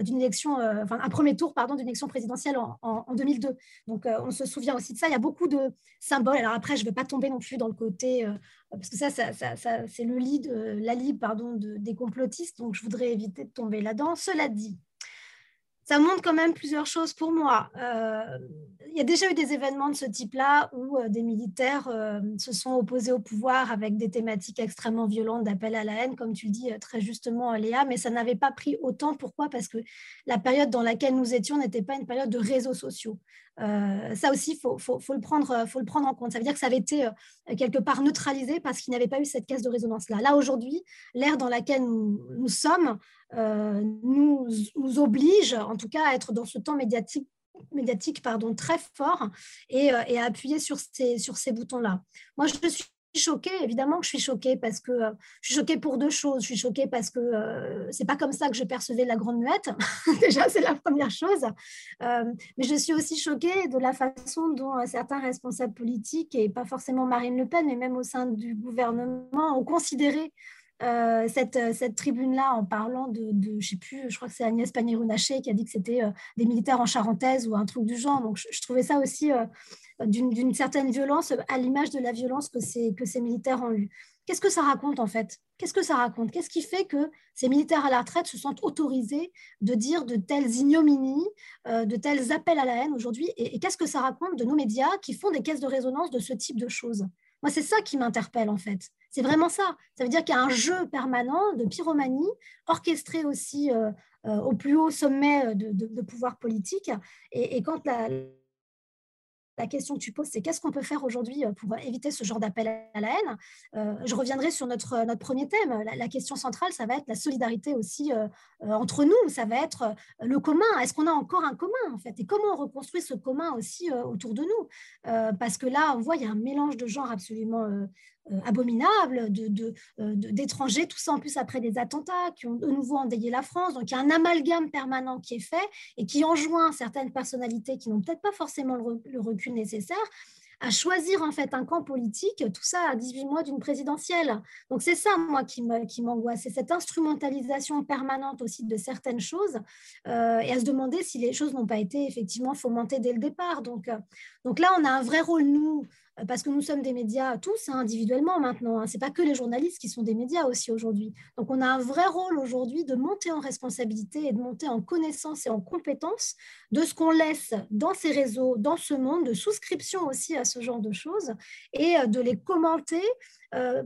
d'une élection, enfin un premier tour, pardon, d'une élection présidentielle en, 2002. Donc, euh, on se souvient aussi de ça. Il y a beaucoup de symboles. Alors après, je ne vais pas tomber non plus dans le côté, euh, parce que ça, ça, ça, c'est le lit, de, la pardon, de, des complotistes. Donc, je voudrais éviter de tomber là-dedans. Cela dit, ça montre quand même plusieurs choses pour moi. Euh, il y a déjà eu des événements de ce type-là où euh, des militaires euh, se sont opposés au pouvoir avec des thématiques extrêmement violentes d'appel à la haine, comme tu le dis très justement, Léa, mais ça n'avait pas pris autant. Pourquoi? Parce que la période dans laquelle nous étions n'était pas une période de réseaux sociaux. Ça aussi, faut, faut, le prendre, faut le prendre en compte. Ça veut dire que ça avait été quelque part neutralisé parce qu'il n'y avait pas eu cette caisse de résonance-là. Là, aujourd'hui, l'ère dans laquelle nous, sommes, euh, nous, oblige, en tout cas, à être dans ce temps médiatique médiatique pardon, très fort et, euh, et à appuyer sur ces, sur ces boutons-là. Moi, je suis choquée, évidemment que je suis choquée parce que euh, je suis choquée pour deux choses. Je suis choquée parce que euh, c'est pas comme ça que je percevais la grande muette. Déjà, c'est la première chose. mais je suis aussi choquée de la façon dont certains responsables politiques, et pas forcément Marine Le Pen, mais même au sein du gouvernement, ont considéré euh, cette, euh, cette tribune-là en parlant de, de, je sais plus, je crois que c'est Agnès Pannier-Runacher qui a dit que c'était euh, des militaires en charentaise ou un truc du genre. Donc, je, trouvais ça aussi d'une certaine violence, à l'image de la violence que ces, que ces militaires ont eue. Qu'est-ce que ça raconte en fait? Qu'est-ce que ça raconte? Qu'est-ce qui fait que ces militaires à la retraite se sentent autorisés de dire de telles ignominies, de tels appels à la haine aujourd'hui? Et qu'est-ce que ça raconte de nos médias qui font des caisses de résonance de ce type de choses? Moi, c'est ça qui m'interpelle en fait. C'est vraiment ça. Ça veut dire qu'il y a un jeu permanent de pyromanie, orchestré aussi euh, euh, au plus haut sommet de, pouvoir politique. Et quand la, la question que tu poses, c'est qu'est-ce qu'on peut faire aujourd'hui euh, pour éviter ce genre d'appel à la haine? Euh, Je reviendrai sur notre, euh, premier thème. La, question centrale, ça va être la solidarité aussi entre nous. Ça va être le commun. Est-ce qu'on a encore un commun, en fait? Et comment on reconstruit ce commun aussi autour de nous? Parce que là, on voit, il y a un mélange de genres absolument euh, abominable euh, d'étrangers, de, tout ça en plus après des attentats qui ont de nouveau endayé la France. Donc il y a un amalgame permanent qui est fait et qui enjoint certaines personnalités qui n'ont peut-être pas forcément le, recul nécessaire à choisir en fait un camp politique, tout ça à 18 mois d'une présidentielle. Donc c'est ça, moi, qui m'angoisse, c'est cette instrumentalisation permanente aussi de certaines choses euh, et à se demander si les choses n'ont pas été effectivement fomentées dès le départ. Donc, donc là, on a un vrai rôle, nous, euh, parce que nous sommes des médias tous hein, individuellement maintenant. Hein. Ce n'est pas que les journalistes qui sont des médias aussi aujourd'hui. Donc on a un vrai rôle aujourd'hui de monter en responsabilité et de monter en connaissance et en compétence de ce qu'on laisse dans ces réseaux, dans ce monde, de souscription aussi à ce genre de choses et euh, de les commenter euh,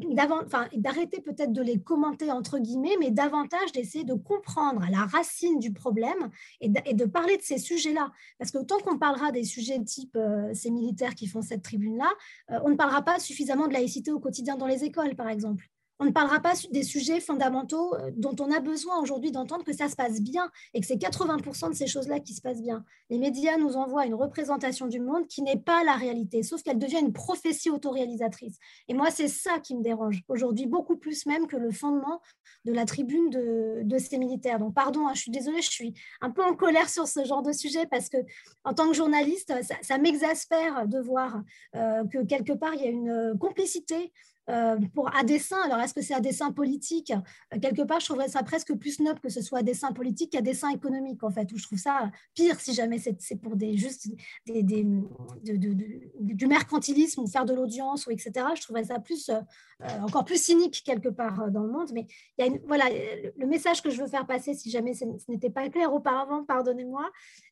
d'arrêter peut-être de les commenter entre guillemets, mais davantage d'essayer de comprendre la racine du problème et de, parler de ces sujets-là. Parce que tant qu'on parlera des sujets type euh, ces militaires qui font cette tribune-là, euh, on ne parlera pas suffisamment de laïcité au quotidien dans les écoles, par exemple on ne parlera pas des sujets fondamentaux euh, dont on a besoin aujourd'hui d'entendre que ça se passe bien et que c'est 80% de ces choses-là qui se passent bien. Les médias nous envoient une représentation du monde qui n'est pas la réalité, sauf qu'elle devient une prophétie autoréalisatrice. Et moi, c'est ça qui me dérange aujourd'hui, beaucoup plus même que le fondement de la tribune de, ces militaires. Donc, pardon, hein, je suis désolée, je suis un peu en colère sur ce genre de sujet parce que, en tant que journaliste, ça, m'exaspère de voir euh, que quelque part, il y a une complicité euh, pour à dessein. Alors, est-ce que c'est à dessein politique? Euh, Quelque part, je trouverais ça presque plus noble que ce soit à dessein politique qu'à dessein économique, en fait, où je trouve ça pire si jamais c'est pour des, juste des, du mercantilisme ou faire de l'audience, ou etc. Je trouverais ça plus, euh, encore plus cynique quelque part dans le monde. Mais voilà, le message que je veux faire passer, si jamais ce n'était pas clair auparavant, pardonnez-moi,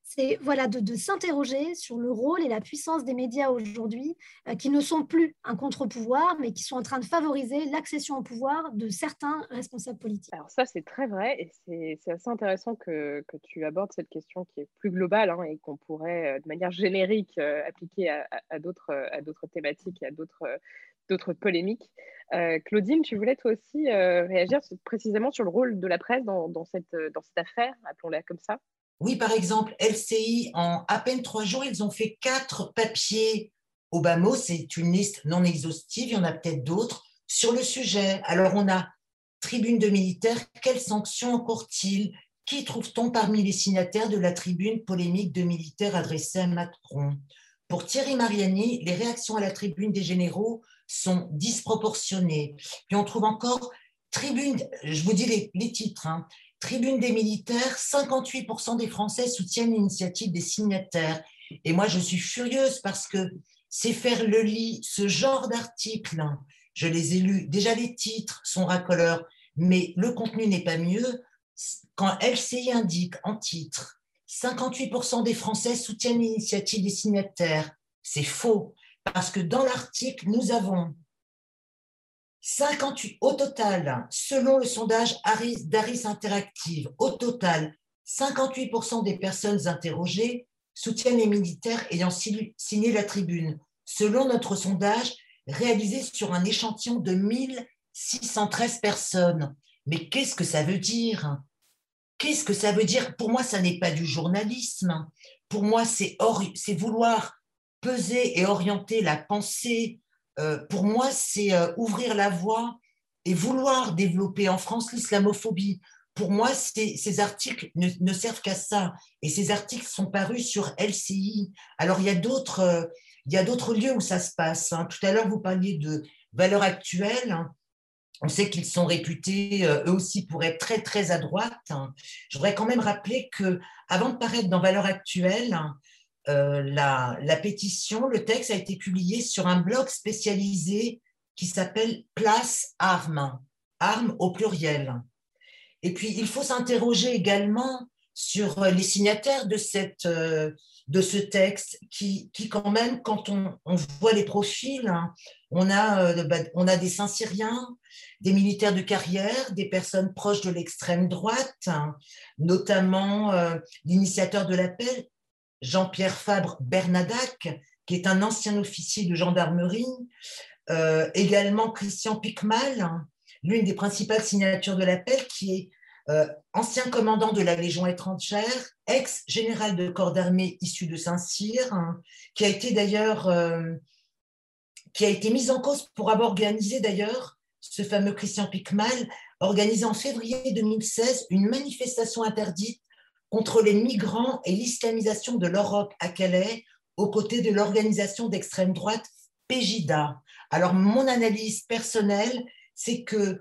c'est voilà, de, s'interroger sur le rôle et la puissance des médias aujourd'hui, euh, qui ne sont plus un contre-pouvoir, mais qui sont en train de favoriser l'accession au pouvoir de certains responsables politiques. Alors ça, c'est très vrai, et c'est assez intéressant que, que, tu abordes cette question qui est plus globale hein, et qu'on pourrait, euh, de manière générique, euh, appliquer à, à d'autres thématiques et à d'autres polémiques. Claudine, tu voulais toi aussi réagir précisément sur le rôle de la presse dans cette, dans cette affaire, appelons-la comme ça? Oui, par exemple, LCI, en à peine trois jours, ils ont fait quatre papiers au mot. C'est une liste non exhaustive, il y en a peut-être d'autres sur le sujet. Alors, on a tribune de militaires, quelles sanctions encourt-il Qui trouve-t-on parmi les signataires de la tribune polémique de militaires adressée à Macron? Pour Thierry Mariani, les réactions à la tribune des généraux sont disproportionnées. Puis on trouve encore tribune, je vous dis les, les titres, hein, Tribune des militaires, 58% des Français soutiennent l'initiative des signataires. Et moi, je suis furieuse parce que c'est faire le lit, ce genre d'articles. Je les ai lus. Déjà, les titres sont racoleurs, mais le contenu n'est pas mieux. Quand LCI indique en titre 58% des Français soutiennent l'initiative des signataires, c'est faux, parce que dans l'article, nous avons 58 au total, selon le sondage d'Aris Interactive, au total, 58% des personnes interrogées soutiennent les militaires ayant signé la tribune, selon notre sondage réalisé sur un échantillon de 1613 personnes. Mais qu'est-ce que ça veut dire? Qu'est-ce que ça veut dire? Pour moi, ça n'est pas du journalisme. Pour moi, c'est vouloir peser et orienter la pensée, euh, pour moi, c'est euh, ouvrir la voie et vouloir développer en France l'islamophobie. Pour moi, ces articles ne, servent qu'à ça. Et ces articles sont parus sur LCI. Alors, il y a d'autres, euh, il y a d'autres lieux où ça se passe. Hein. Tout à l'heure, vous parliez de valeurs actuelles. On sait qu'ils sont réputés eux aussi pour être très très à droite. Je voudrais quand même rappeler que avant de paraître dans Valeurs actuelles, euh, la, pétition, le texte a été publié sur un blog spécialisé qui s'appelle Place Armes, armes au pluriel. Et puis, il faut s'interroger également sur les signataires de, de ce texte qui, qui, quand même, quand on, voit les profils, hein, on, a, bah, on a des Saint-Syriens, des militaires de carrière, des personnes proches de l'extrême droite, hein, notamment l'initiateur de l'appel, Jean-Pierre Fabre Bernadac, qui est un ancien officier de gendarmerie, euh, également Christian Picmal, l'une des principales signatures de l'appel, qui est euh, ancien commandant de la Légion étrangère, ex-général de corps d'armée issu de Saint-Cyr, qui a été d'ailleurs euh, mis en cause pour avoir organisé d'ailleurs ce fameux Christian Picmal, organisé en février 2016 une manifestation interdite contre les migrants et l'islamisation de l'Europe à Calais aux côtés de l'organisation d'extrême droite Pegida. Alors, mon analyse personnelle, c'est que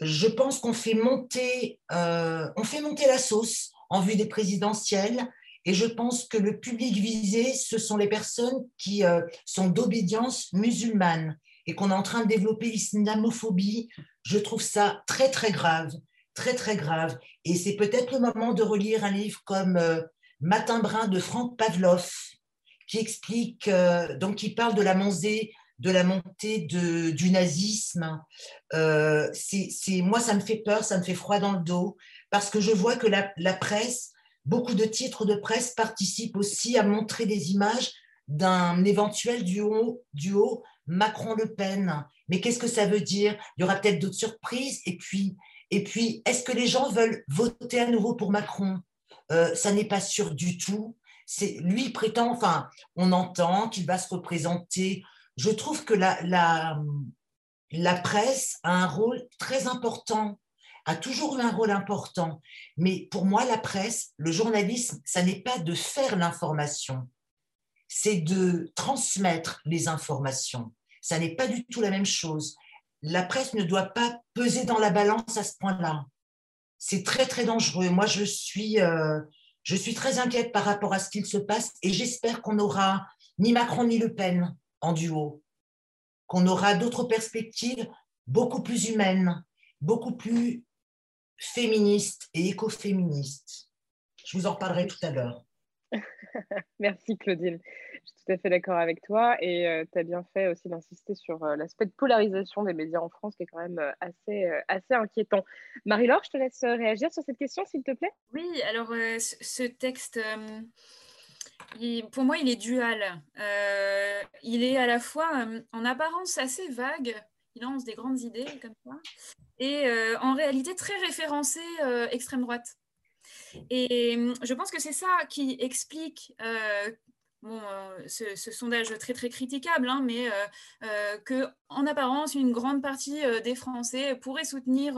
je pense qu'on fait monter, euh, fait monter la sauce en vue des présidentielles, et je pense que le public visé, ce sont les personnes qui euh, sont d'obédience musulmane et qu'on est en train de développer l'islamophobie. Je trouve ça très très grave, très très grave. Et c'est peut-être le moment de relire un livre comme euh, Matin brun de Franck Pavlov, qui explique, donc qui parle de la montée de la montée de, du nazisme. Euh, c'est, moi, ça me fait peur, ça me fait froid dans le dos, parce que je vois que la, la presse, beaucoup de titres de presse participent aussi à montrer des images d'un éventuel duo, duo Macron-Le Pen. Mais qu'est-ce que ça veut dire? Il y aura peut-être d'autres surprises. Et puis, et puis est-ce que les gens veulent voter à nouveau pour Macron? Euh, Ça n'est pas sûr du tout. C'est, lui prétend, enfin, on entend qu'il va se représenter je trouve que la, la, presse a un rôle très important, a toujours eu un rôle important. Mais pour moi, la presse, le journalisme, ça n'est pas de faire l'information, c'est de transmettre les informations. Ça n'est pas du tout la même chose. La presse ne doit pas peser dans la balance à ce point-là. C'est très, très dangereux. Moi, je suis, euh, je suis très inquiète par rapport à ce qu'il se passe et j'espère qu'on n'aura ni Macron ni Le Pen en duo, qu'on aura d'autres perspectives beaucoup plus humaines, beaucoup plus féministes et écoféministes. Je vous en reparlerai tout à l'heure. Merci Claudine. Je suis tout à fait d'accord avec toi et euh, tu as bien fait aussi d'insister sur euh, l'aspect de polarisation des médias en France qui est quand même euh, assez, assez inquiétant. Marie-Laure, je te laisse réagir sur cette question s'il te plaît. Oui, alors ce texte pour moi, il est dual. Euh, il est à la fois euh, en apparence assez vague, il lance des grandes idées comme ça, et euh, en réalité très référencé extrême droite. Et je pense que c'est ça qui explique bon, euh, ce, sondage très très critiquable, hein, mais euh, euh, que en apparence une grande partie des Français pourraient soutenir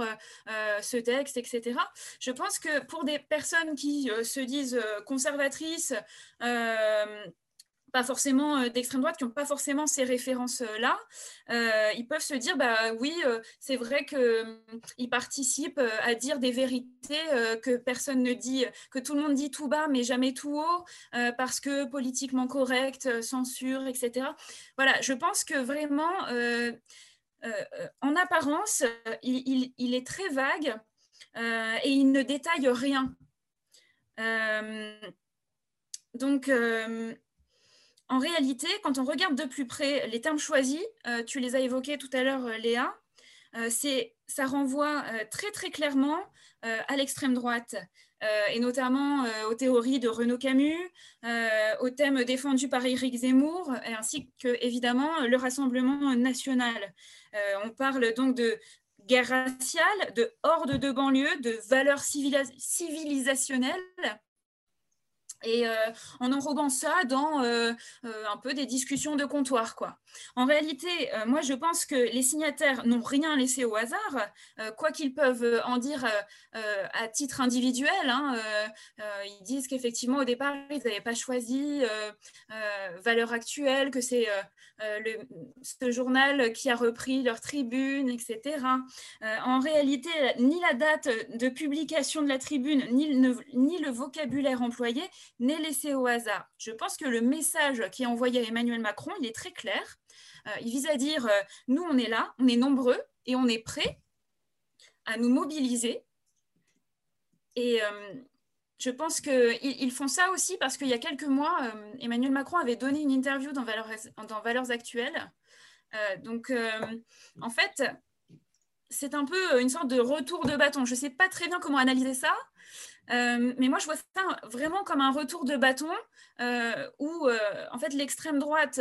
ce texte, etc. Je pense que pour des personnes qui se disent conservatrices, pas forcément euh, d'extrême droite, qui n'ont pas forcément ces références-là, euh, ils peuvent se dire, bah oui, euh, c'est vrai qu'ils participent à dire des vérités que personne ne dit, que tout le monde dit tout bas, mais jamais tout haut, parce que politiquement correct, censure, etc. Voilà, je pense que vraiment, en apparence, il, il, est très vague et il ne détaille rien. donc, en réalité, quand on regarde de plus près les termes choisis, euh, tu les as évoqués tout à l'heure, euh, Léa, euh, ça renvoie très très clairement à l'extrême droite. et notamment aux théories de Renaud Camus, aux thèmes défendus par Éric Zemmour, ainsi que évidemment le Rassemblement national. on parle donc de guerre raciale, de horde de banlieue, de valeurs civilisationnelles et euh, en enrobant ça dans euh, euh, un peu des discussions de comptoir. Quoi. En réalité, moi, je pense que les signataires n'ont rien laissé au hasard, quoi qu'ils peuvent en dire à titre individuel. Hein, ils disent qu'effectivement, au départ, ils n'avaient pas choisi Valeur Actuelle, que c'est ce journal qui a repris leur tribune, etc. en réalité, ni la date de publication de la tribune, ni le vocabulaire employé n'est laissé au hasard. Je pense que le message qui est envoyé à Emmanuel Macron, il est très clair. Euh, il vise à dire, euh, nous, on est là, on est nombreux et on est prêts à nous mobiliser. Et, euh, je pense qu'ils ils font ça aussi parce qu'il y a quelques mois, euh, Emmanuel Macron avait donné une interview dans Valeurs, dans Valeurs Actuelles. Euh, donc, euh, en fait, c'est un peu une sorte de retour de bâton. Je ne sais pas très bien comment analyser ça, mais moi, je vois ça vraiment comme un retour de bâton où, en fait, l'extrême droite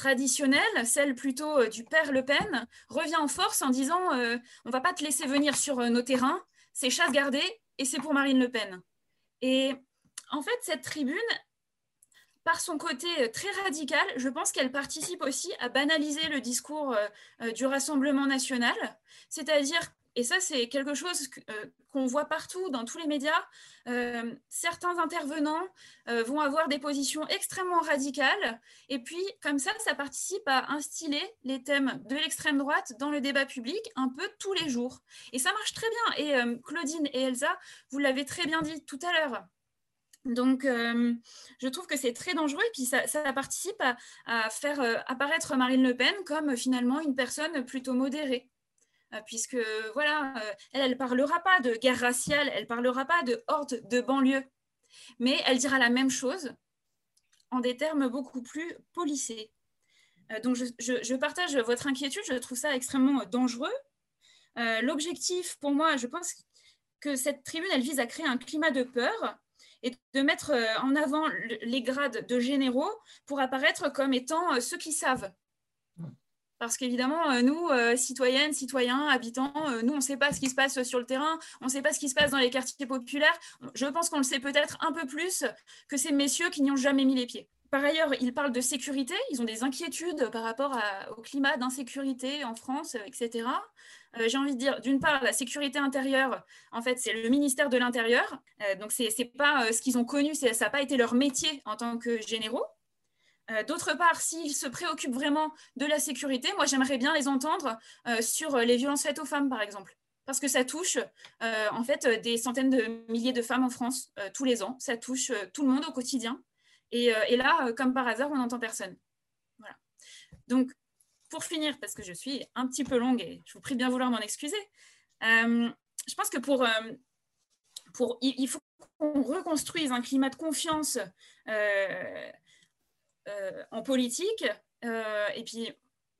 Traditionnelle, celle plutôt euh, du père Le Pen, revient en force en disant euh, on va pas te laisser venir sur euh, nos terrains, c'est chasse gardée et c'est pour Marine Le Pen. Et en fait, cette tribune, par son côté très radical, je pense qu'elle participe aussi à banaliser le discours du Rassemblement national, c'est-à-dire et ça, c'est quelque chose euh, qu'on voit partout dans tous les médias. Euh, certains intervenants euh, vont avoir des positions extrêmement radicales. Et puis, comme ça, ça participe à instiller les thèmes de l'extrême droite dans le débat public un peu tous les jours. Et ça marche très bien. Et Claudine et Elsa, vous l'avez très bien dit tout à l'heure. Donc, je trouve que c'est très dangereux et puis ça, participe à faire apparaître Marine Le Pen comme finalement une personne plutôt modérée. Euh, puisque voilà, euh, elle, elle parlera pas de guerre raciale, elle parlera pas de horde de banlieue, mais elle dira la même chose en des termes beaucoup plus polissés. Euh, donc je, partage votre inquiétude, je trouve ça extrêmement dangereux. L'objectif pour moi, je pense que cette tribune, elle vise à créer un climat de peur et de mettre en avant les grades de généraux pour apparaître comme étant ceux qui savent. Parce qu'évidemment, euh, nous, euh, citoyennes, citoyens, habitants, euh, nous, on ne sait pas ce qui se passe sur le terrain, on ne sait pas ce qui se passe dans les quartiers populaires. Je pense qu'on le sait peut-être un peu plus que ces messieurs qui n'y ont jamais mis les pieds. Par ailleurs, ils parlent de sécurité, ils ont des inquiétudes par rapport au climat d'insécurité en France, etc. J'ai envie de dire, d'une part, la sécurité intérieure, en fait, c'est le ministère de l'Intérieur. donc, ce n'est pas ce qu'ils ont connu, ça n'a pas été leur métier en tant que généraux. Euh, d'autre part, s'ils se préoccupent vraiment de la sécurité, moi j'aimerais bien les entendre euh, sur les violences faites aux femmes, par exemple. Parce que ça touche euh, en fait des centaines de milliers de femmes en France tous les ans. Ça touche tout le monde au quotidien. Et, là, comme par hasard, on n'entend personne. Voilà. Donc, pour finir, parce que je suis un petit peu longue et je vous prie bien vouloir m'en excuser, je pense que pour, pour il, faut qu'on reconstruise un climat de confiance euh, en politique. Euh, et puis,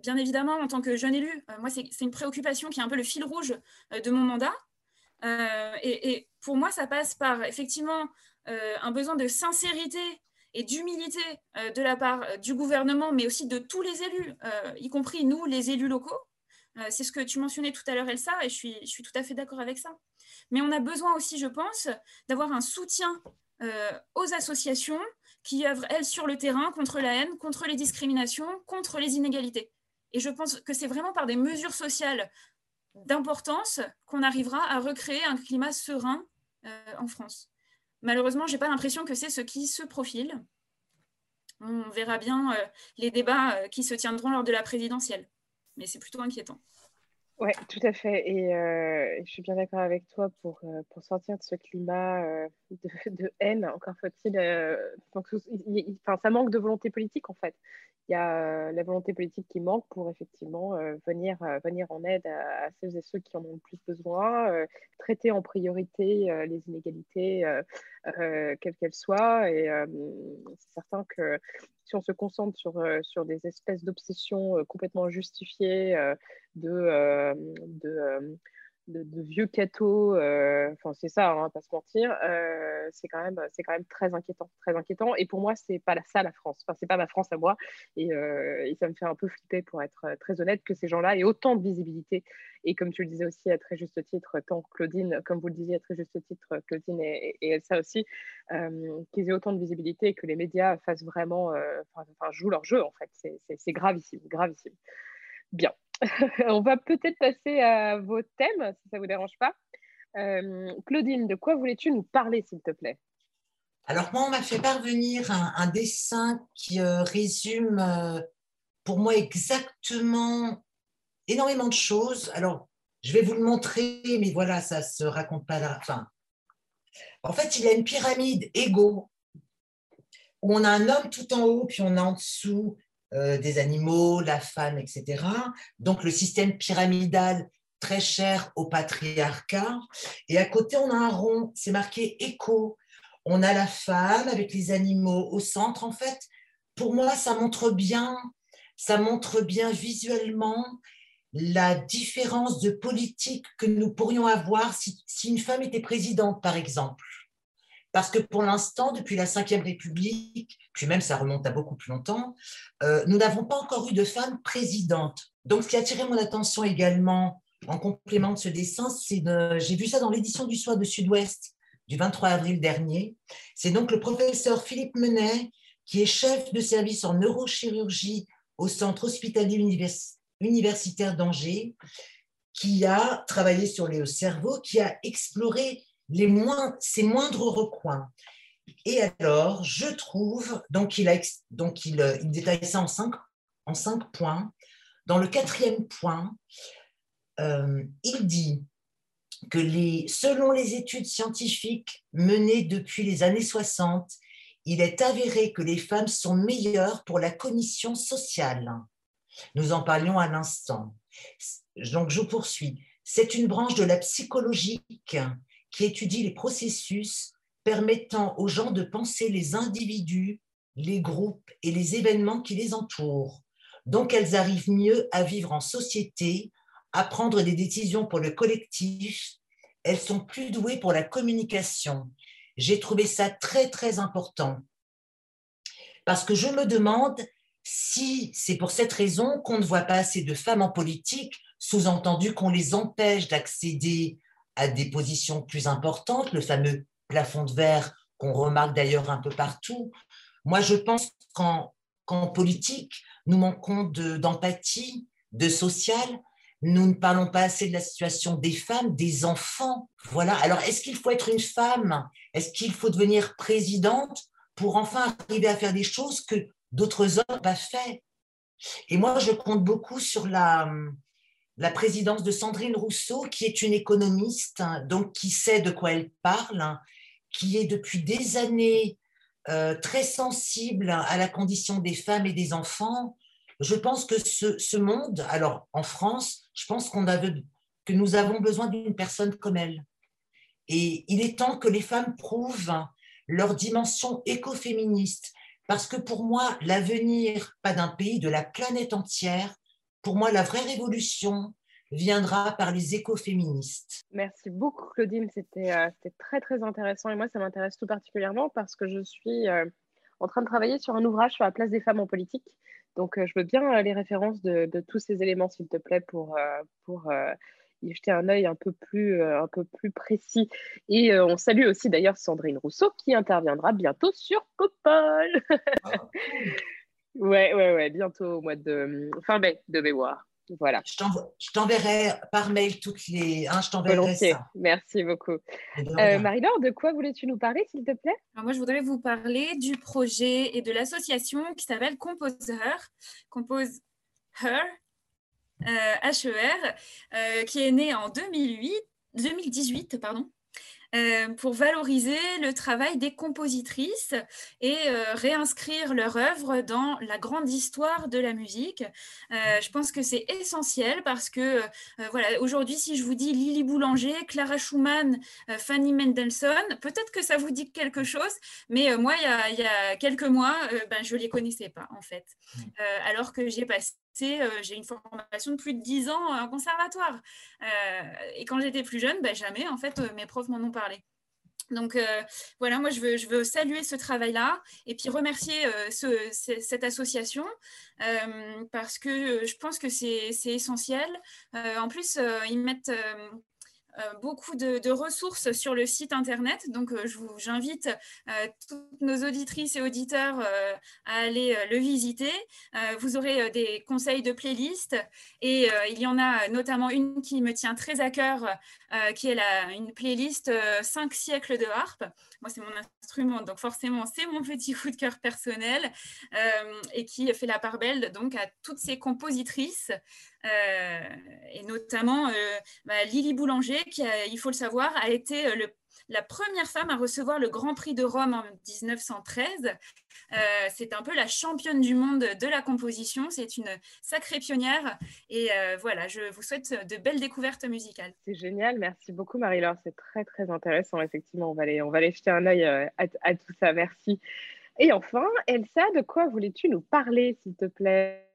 bien évidemment, en tant que jeune élu, euh, moi, c'est une préoccupation qui est un peu le fil rouge de mon mandat. Et, pour moi, ça passe par effectivement un besoin de sincérité et d'humilité de la part du gouvernement, mais aussi de tous les élus, y compris nous, les élus locaux. c'est ce que tu mentionnais tout à l'heure, Elsa, et je suis tout à fait d'accord avec ça. Mais on a besoin aussi, je pense, d'avoir un soutien aux associations, qui œuvrent, elles, sur le terrain contre la haine, contre les discriminations, contre les inégalités. Et je pense que c'est vraiment par des mesures sociales d'importance qu'on arrivera à recréer un climat serein euh, en France. Malheureusement, je n'ai pas l'impression que c'est ce qui se profile. On verra bien euh, les débats euh, qui se tiendront lors de la présidentielle. Mais c'est plutôt inquiétant. Oui, tout à fait. Et euh, je suis bien d'accord avec toi pour, euh, pour sortir de ce climat euh, de, haine. Encore faut-il. enfin, ça manque de volonté politique, en fait. Il y a la volonté politique qui manque pour effectivement venir, venir en aide à, celles et ceux qui en ont le plus besoin, traiter en priorité les inégalités, quelles qu'elles soient. Et c'est certain que si on se concentre sur, euh, sur des espèces d'obsessions euh, complètement justifiées euh, de, de, vieux cathos, enfin c'est ça, hein, pas se mentir, c'est quand même c'est quand même très inquiétant, très inquiétant. Et pour moi, c'est pas ça la France. Enfin, c'est pas ma France à moi. Et, et, ça me fait un peu flipper, pour être très honnête, que ces gens-là aient autant de visibilité. Et comme tu le disais aussi à très juste titre, tant Claudine, comme vous le disiez à très juste titre, Claudine et, et Elsa aussi, qu'ils aient autant de visibilité et que les médias fassent vraiment, enfin, jouent leur jeu en fait. C'est gravissime, gravissime. Bien. on va peut-être passer à vos thèmes, si ça ne vous dérange pas. Claudine, de quoi voulais-tu nous parler, s'il te plaît? Alors, moi, on m'a fait parvenir un, dessin qui résume pour moi exactement énormément de choses. Alors, je vais vous le montrer, mais voilà, ça se raconte pas la fin. En fait, il y a une pyramide égaux où on a un homme tout en haut, puis on a en dessous euh, des animaux, la femme, etc. Donc, le système pyramidal très cher au patriarcat. Et à côté, on a un rond, c'est marqué écho. On a la femme avec les animaux au centre. En fait, pour moi, ça montre bien, ça montre bien visuellement la différence de politique que nous pourrions avoir si, une femme était présidente, par exemple. Parce que pour l'instant, depuis la Ve République, puis même ça remonte à beaucoup plus longtemps, euh, nous n'avons pas encore eu de femme présidente. Donc, ce qui a attiré mon attention également en complément de ce dessin, c'est de, j'ai vu ça dans l'édition du Soir de Sud-Ouest du 23 avril dernier. C'est donc le professeur Philippe Menet, qui est chef de service en neurochirurgie au Centre hospitalier universitaire d'Angers qui a travaillé sur le cerveau, qui a exploré les moins, ses moindres recoins. Et alors, je trouve, donc il, a, donc il, il détaille ça en cinq, en cinq points. Dans le quatrième point, euh, il dit que les, selon les études scientifiques menées depuis les années 60, il est avéré que les femmes sont meilleures pour la cognition sociale. Nous en parlions à l'instant. Donc, je poursuis. C'est une branche de la psychologie qui étudie les processus permettant aux gens de penser les individus, les groupes et les événements qui les entourent. Donc, elles arrivent mieux à vivre en société, à prendre des décisions pour le collectif. Elles sont plus douées pour la communication. J'ai trouvé ça très, très important. Parce que je me demande si c'est pour cette raison qu'on ne voit pas assez de femmes en politique, sous-entendu qu'on les empêche d'accéder à des positions plus importantes, le fameux plafond de verre qu'on remarque d'ailleurs un peu partout. Moi, je pense qu'en politique, nous manquons d'empathie, de, social. Nous ne parlons pas assez de la situation des femmes, des enfants. Voilà. Alors, est-ce qu'il faut être une femme? Est-ce qu'il faut devenir présidente pour enfin arriver à faire des choses que d'autres hommes n'ont pas fait? Et moi, je compte beaucoup sur la, la présidence de Sandrine Rousseau, qui est une économiste, hein, donc qui sait de quoi elle parle, hein, qui est depuis des années euh, très sensible à la condition des femmes et des enfants. Je pense que ce, monde, alors en France, je pense qu'on que nous avons besoin d'une personne comme elle. Et il est temps que les femmes prouvent leur dimension écoféministe. Parce que pour moi, l'avenir, pas d'un pays, de la planète entière, pour moi, la vraie révolution viendra par les écoféministes. Merci beaucoup, Claudine. C'était euh, très, très intéressant. Et moi, ça m'intéresse tout particulièrement parce que je suis euh, en train de travailler sur un ouvrage sur la place des femmes en politique. Donc, euh, je veux bien les références de, de, tous ces éléments, s'il te plaît, pour, pour y jeter un œil un peu plus, un peu plus précis. Et on salue aussi d'ailleurs Sandrine Rousseau qui interviendra bientôt sur Popol. Ouais, ouais, ouais, bientôt au mois de fin mai, devez voir. Voilà. Je t'enverrai par mail toutes les. Hein, je t'enverrai ça. Merci beaucoup. Euh, Marie-Laure, de quoi voulais-tu nous parler, s'il te plaît? Moi, je voudrais vous parler du projet et de l'association qui s'appelle Compose Her. Compose Her, HER, euh, euh, qui est né en 2008, 2018, pardon, euh, pour valoriser le travail des compositrices et réinscrire leur œuvre dans la grande histoire de la musique. je pense que c'est essentiel parce que voilà, aujourd'hui, si je vous dis Lily Boulanger, Clara Schumann, Fanny Mendelssohn, peut-être que ça vous dit quelque chose, mais moi, il y, a, quelques mois, ben, je ne les connaissais pas en fait, mmh. alors que j'ai passé euh, j'ai une formation de plus de 10 ans en conservatoire. Euh, et quand j'étais plus jeune, ben, jamais, en fait, euh, mes profs m'en ont parlé. Donc voilà, moi je veux saluer ce travail-là et puis remercier cette association parce que je pense que c'est essentiel. en plus, ils mettent beaucoup de, ressources sur le site internet. Donc, j'invite toutes nos auditrices et auditeurs à aller le visiter. vous aurez des conseils de playlist et il y en a notamment une qui me tient très à cœur, qui est la, une playlist 5 siècles de harpe. Moi, c'est mon instrument, donc forcément, c'est mon petit coup de cœur personnel et qui fait la part belle donc à toutes ces compositrices euh, et notamment euh, bah, Lily Boulanger, qui, il faut le savoir, a été euh, la première femme à recevoir le Grand Prix de Rome en 1913. c'est un peu la championne du monde de la composition. C'est une sacrée pionnière. Et voilà, je vous souhaite de belles découvertes musicales. C'est génial. Merci beaucoup, Marie-Laure. C'est très, très intéressant. Effectivement, on va aller, on va aller jeter un œil à tout ça. Merci. Et enfin, Elsa, de quoi voulais-tu nous parler, s'il te plaît?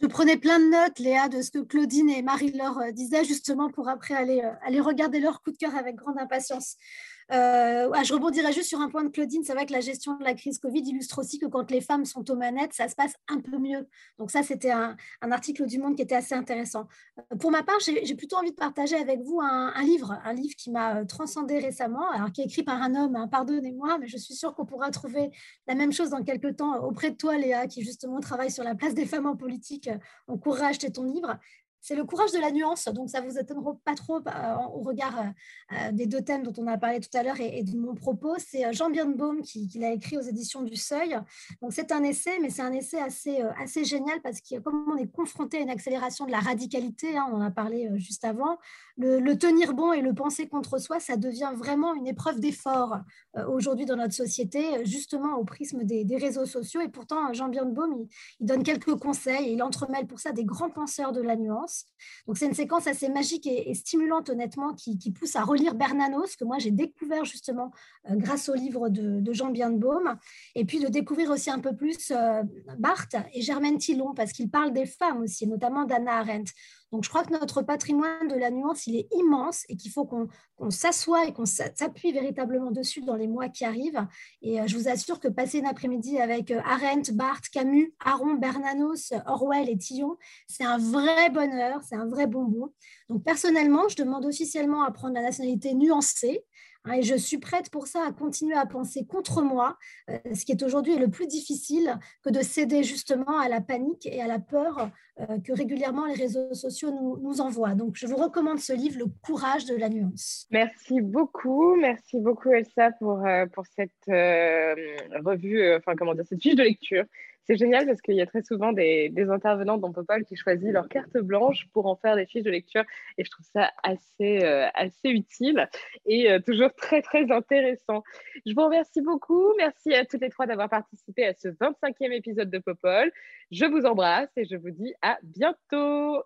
Je prenais plein de notes, Léa, de ce que Claudine et Marie-Laure euh, disaient, justement pour après aller, euh, aller regarder leur coup de cœur avec grande impatience. Euh, je rebondirai juste sur un point de Claudine. C'est vrai que la gestion de la crise Covid illustre aussi que quand les femmes sont aux manettes, ça se passe un peu mieux. Donc ça, c'était un, article du Monde qui était assez intéressant. Euh, pour ma part, j'ai plutôt envie de partager avec vous un, livre, un livre qui m'a euh, transcendé récemment, alors qui est écrit par un homme, hein, pardonnez-moi, mais je suis sûre qu'on pourra trouver la même chose dans quelques temps auprès de toi, Léa, qui justement travaille sur la place des femmes en politique. On courra acheter ton livre. C'est le courage de la nuance, donc ça vous étonnera pas trop euh, au regard euh, euh, des deux thèmes dont on a parlé tout à l'heure et, de mon propos. C'est Jean Birnbaum qui, l'a écrit aux éditions du Seuil. Donc c'est un essai, mais c'est un essai assez, assez génial parce que comme on est confronté à une accélération de la radicalité, hein, on en a parlé juste avant, le, tenir bon et le penser contre soi, ça devient vraiment une épreuve d'effort aujourd'hui dans notre société, justement au prisme des, réseaux sociaux. Et pourtant, Jean Birnbaum, il, il donne quelques conseils, il entremêle pour ça des grands penseurs de la nuance. Donc c'est une séquence assez magique et, stimulante honnêtement qui, pousse à relire Bernanos, que moi j'ai découvert justement euh, grâce au livre de, Jean Birnbaum, et puis de découvrir aussi un peu plus euh, Barthes et Germaine Tillon, parce qu'il parle des femmes aussi, notamment d'Anna Arendt. Donc, je crois que notre patrimoine de la nuance, il est immense et qu'il faut qu'on s'assoie et qu'on s'appuie véritablement dessus dans les mois qui arrivent. Et euh, je vous assure que passer une après-midi avec euh, Arendt, Barthes, Camus, Aron, Bernanos, Orwell et Tillon, c'est un vrai bonheur, c'est un vrai bonbon. Donc, personnellement, je demande officiellement à prendre la nationalité nuancée. Hein, et je suis prête pour ça à continuer à penser contre moi, euh, ce qui est aujourd'hui le plus difficile que de céder justement à la panique et à la peur euh, que régulièrement les réseaux sociaux nous, envoient. Donc, je vous recommande ce livre, Le courage de la nuance. Merci beaucoup, merci beaucoup Elsa pour, euh, pour cette revue, enfin comment dire, cette fiche de lecture c'est génial parce qu'il y a très souvent des, intervenants dans Popol qui choisissent leur carte blanche pour en faire des fiches de lecture et je trouve ça assez, euh, utile et euh, toujours très, très intéressant. Je vous remercie beaucoup. Merci à toutes les trois d'avoir participé à ce 25e épisode de Popol. Je vous embrasse et je vous dis à bientôt.